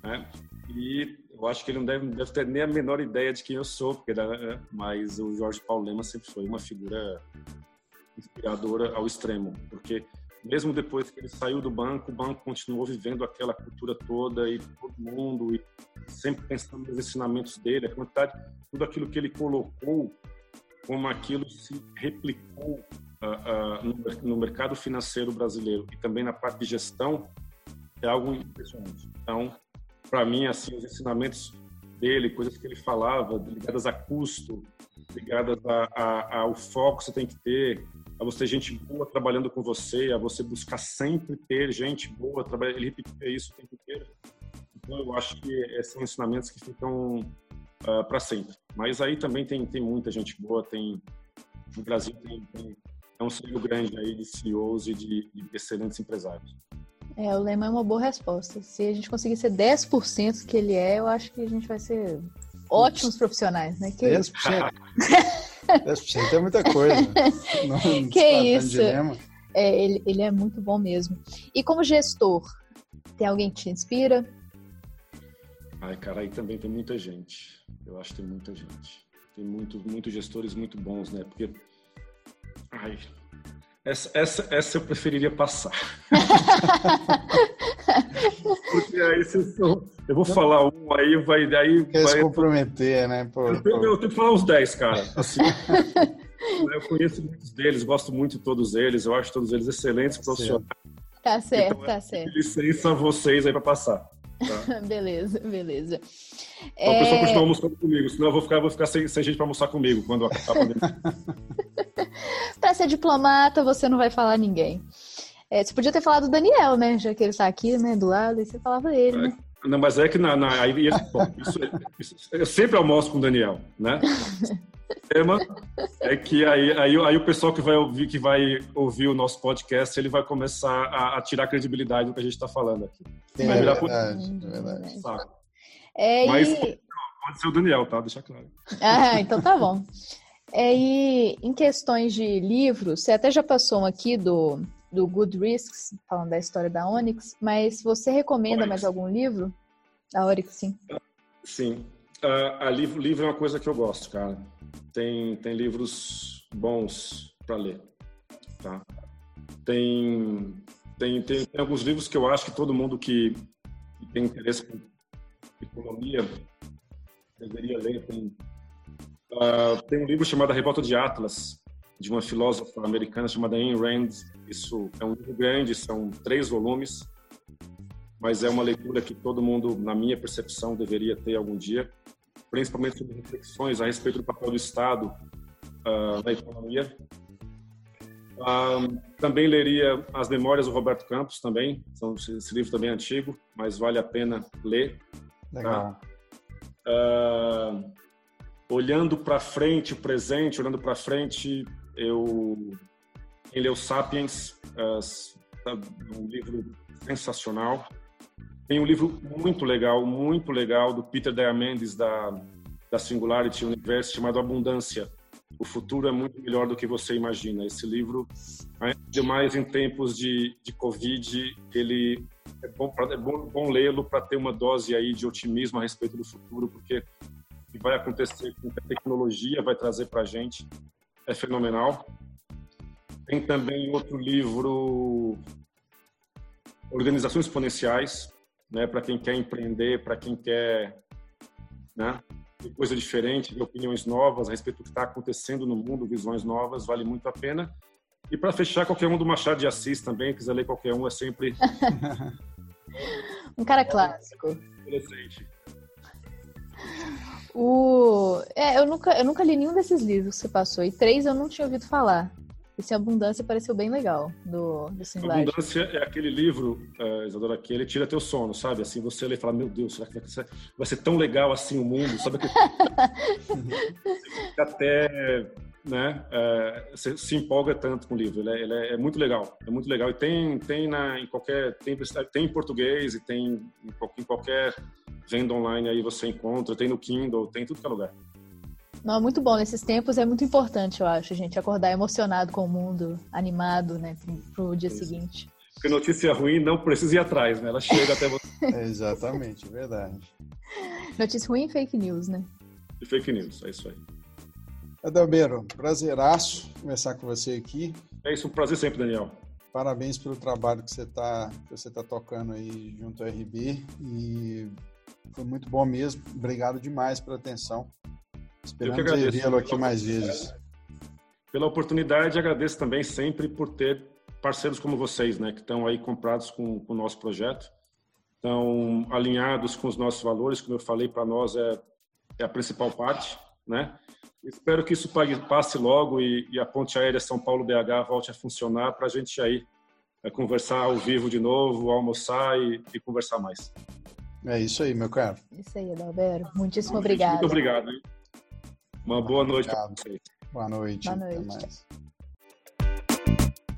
né? E eu acho que ele não deve, deve ter nem a menor ideia de quem eu sou, porque, né, mas o Jorge Paulo Lema sempre foi uma figura inspiradora ao extremo, porque mesmo depois que ele saiu do banco, o banco continuou vivendo aquela cultura toda e todo mundo e sempre pensando nos ensinamentos dele, a quantidade, tudo aquilo que ele colocou, como aquilo se replicou uh, uh, no, no mercado financeiro brasileiro e também na parte de gestão, é algo impressionante. Então, para mim, assim, os ensinamentos dele, coisas que ele falava, ligadas a custo, ligadas a, a, ao foco que você tem que ter, a você ter gente boa trabalhando com você, a você buscar sempre ter gente boa trabalhando. Ele repetia isso o tempo inteiro. Então, eu acho que são ensinamentos que ficam uh, ah, para sempre. Mas aí também tem, tem muita gente boa, tem no Brasil tem, tem é um ciclo grande aí de CEOs e de, de excelentes empresários. É, o Lema é uma boa resposta. Se a gente conseguir ser 10% que ele é, eu acho que a gente vai ser ótimos profissionais, né? Que 10%. 10% é muita coisa. Não, que isso. É, ele, ele é muito bom mesmo. E como gestor, tem alguém que te inspira? Ai, cara, aí também tem muita gente. Eu acho que tem muita gente. Tem muito, muitos gestores muito bons, né? Porque ai, Essa, essa, essa eu preferiria passar. Porque aí vocês Eu vou falar um, aí vai. Aí Quer vai... se comprometer, né? Pô, eu, tenho, eu, tenho, que falar uns 10, cara. Assim, eu conheço muitos deles, gosto muito de todos eles, eu acho todos eles excelentes profissionais. Tá certo, então, tá certo. Licença a vocês aí para passar. Tá? beleza, beleza. É... O pessoal continua almoçando comigo, senão eu vou ficar, vou ficar sem, sem gente para almoçar comigo quando acabar Para ser diplomata, você não vai falar ninguém. É, você podia ter falado do Daniel, né? Já que ele está aqui, né, do lado, e você falava ele, né? É, não, mas é que na, na aí, bom, isso, isso, eu sempre almoço com o Daniel, né? O tema é que aí, aí, aí, o pessoal que vai ouvir que vai ouvir o nosso podcast ele vai começar a, a tirar credibilidade do que a gente está falando aqui. É, é verdade, é verdade. Saco. É, Mas e... pode ser o Daniel, tá? Deixa claro. Ah, então tá bom. É, e em questões de livros, você até já passou um aqui do, do Good Risks, falando da história da Onyx, mas você recomenda Onyx. mais algum livro? Da Onyx, sim. Sim. Uh, a livro, livro é uma coisa que eu gosto, cara. Tem, tem livros bons para ler, tá? Tem, tem, tem, tem, alguns livros que eu acho que todo mundo que, que tem interesse por economia deveria ler. Tem, uh, tem um livro chamado A Revolta de Atlas, de uma filósofa americana chamada Ayn Rand. Isso é um livro grande, são três volumes, mas é uma leitura que todo mundo, na minha percepção, deveria ter algum dia, principalmente sobre reflexões a respeito do papel do Estado uh, na economia. Uh, também leria as Memórias do Roberto Campos também, então, esse livro também é antigo, mas vale a pena ler. Legal. Uh, olhando para frente, o presente, olhando para frente, eu quem leu Sapiens, uh, um livro sensacional. Tem um livro muito legal, muito legal do Peter Diamandis da da Singularity Universe chamado Abundância. O futuro é muito melhor do que você imagina. Esse livro, ainda mais em tempos de, de Covid, ele é bom, é bom, bom lê-lo para ter uma dose aí de otimismo a respeito do futuro, porque o que vai acontecer com a tecnologia vai trazer para a gente é fenomenal. Tem também outro livro, Organizações Exponenciais, né, para quem quer empreender, para quem quer né, coisa diferente, opiniões novas a respeito do que está acontecendo no mundo, visões novas, vale muito a pena. E para fechar, qualquer um do Machado de Assis também, quiser ler qualquer um, é sempre. um cara clássico. O... É, eu nunca, eu nunca li nenhum desses livros que você passou. E três eu não tinha ouvido falar. Esse Abundância pareceu bem legal, do, do Singularity. Abundância é aquele livro, uh, Isadora, que ele tira teu sono, sabe? Assim, você lê e fala, meu Deus, será que vai ser, vai ser tão legal assim o mundo? Sabe? até, né, uh, você se empolga tanto com o livro. Ele é, ele é, é, muito legal, é muito legal. E tem, tem, na, em qualquer, tem, tem em português e tem em, em qualquer venda online aí você encontra, tem no Kindle, tem em tudo que é lugar. Não, muito bom. Nesses tempos é muito importante, eu acho, a gente acordar emocionado com o mundo, animado, né, pro, pro dia Isso. seguinte. Porque notícia ruim não precisa ir atrás, né? Ela chega até você. É exatamente, é verdade. Notícia ruim e fake news, né? E fake news, é isso aí. Adalbeiro, prazeraço conversar com você aqui. É isso, um prazer sempre, Daniel. Parabéns pelo trabalho que você está que você tá tocando aí junto ao RB e foi muito bom mesmo. Obrigado demais pela atenção. Esperamos revê-lo aqui mais vezes. Pela oportunidade, agradeço também sempre por ter parceiros como vocês, né, que estão aí comprados com, com o nosso projeto, estão alinhados com os nossos valores, como eu falei, para nós é, é a principal parte, né? Espero que isso passe logo e, e a ponte aérea São Paulo-BH volte a funcionar para a gente aí é, conversar ao vivo de novo, almoçar e, e, conversar mais. É isso aí, meu caro. Isso aí, Adalberto. Muitíssimo obrigado. Muito obrigado. Hein? Uma boa noite para vocês. Boa noite. Boa noite.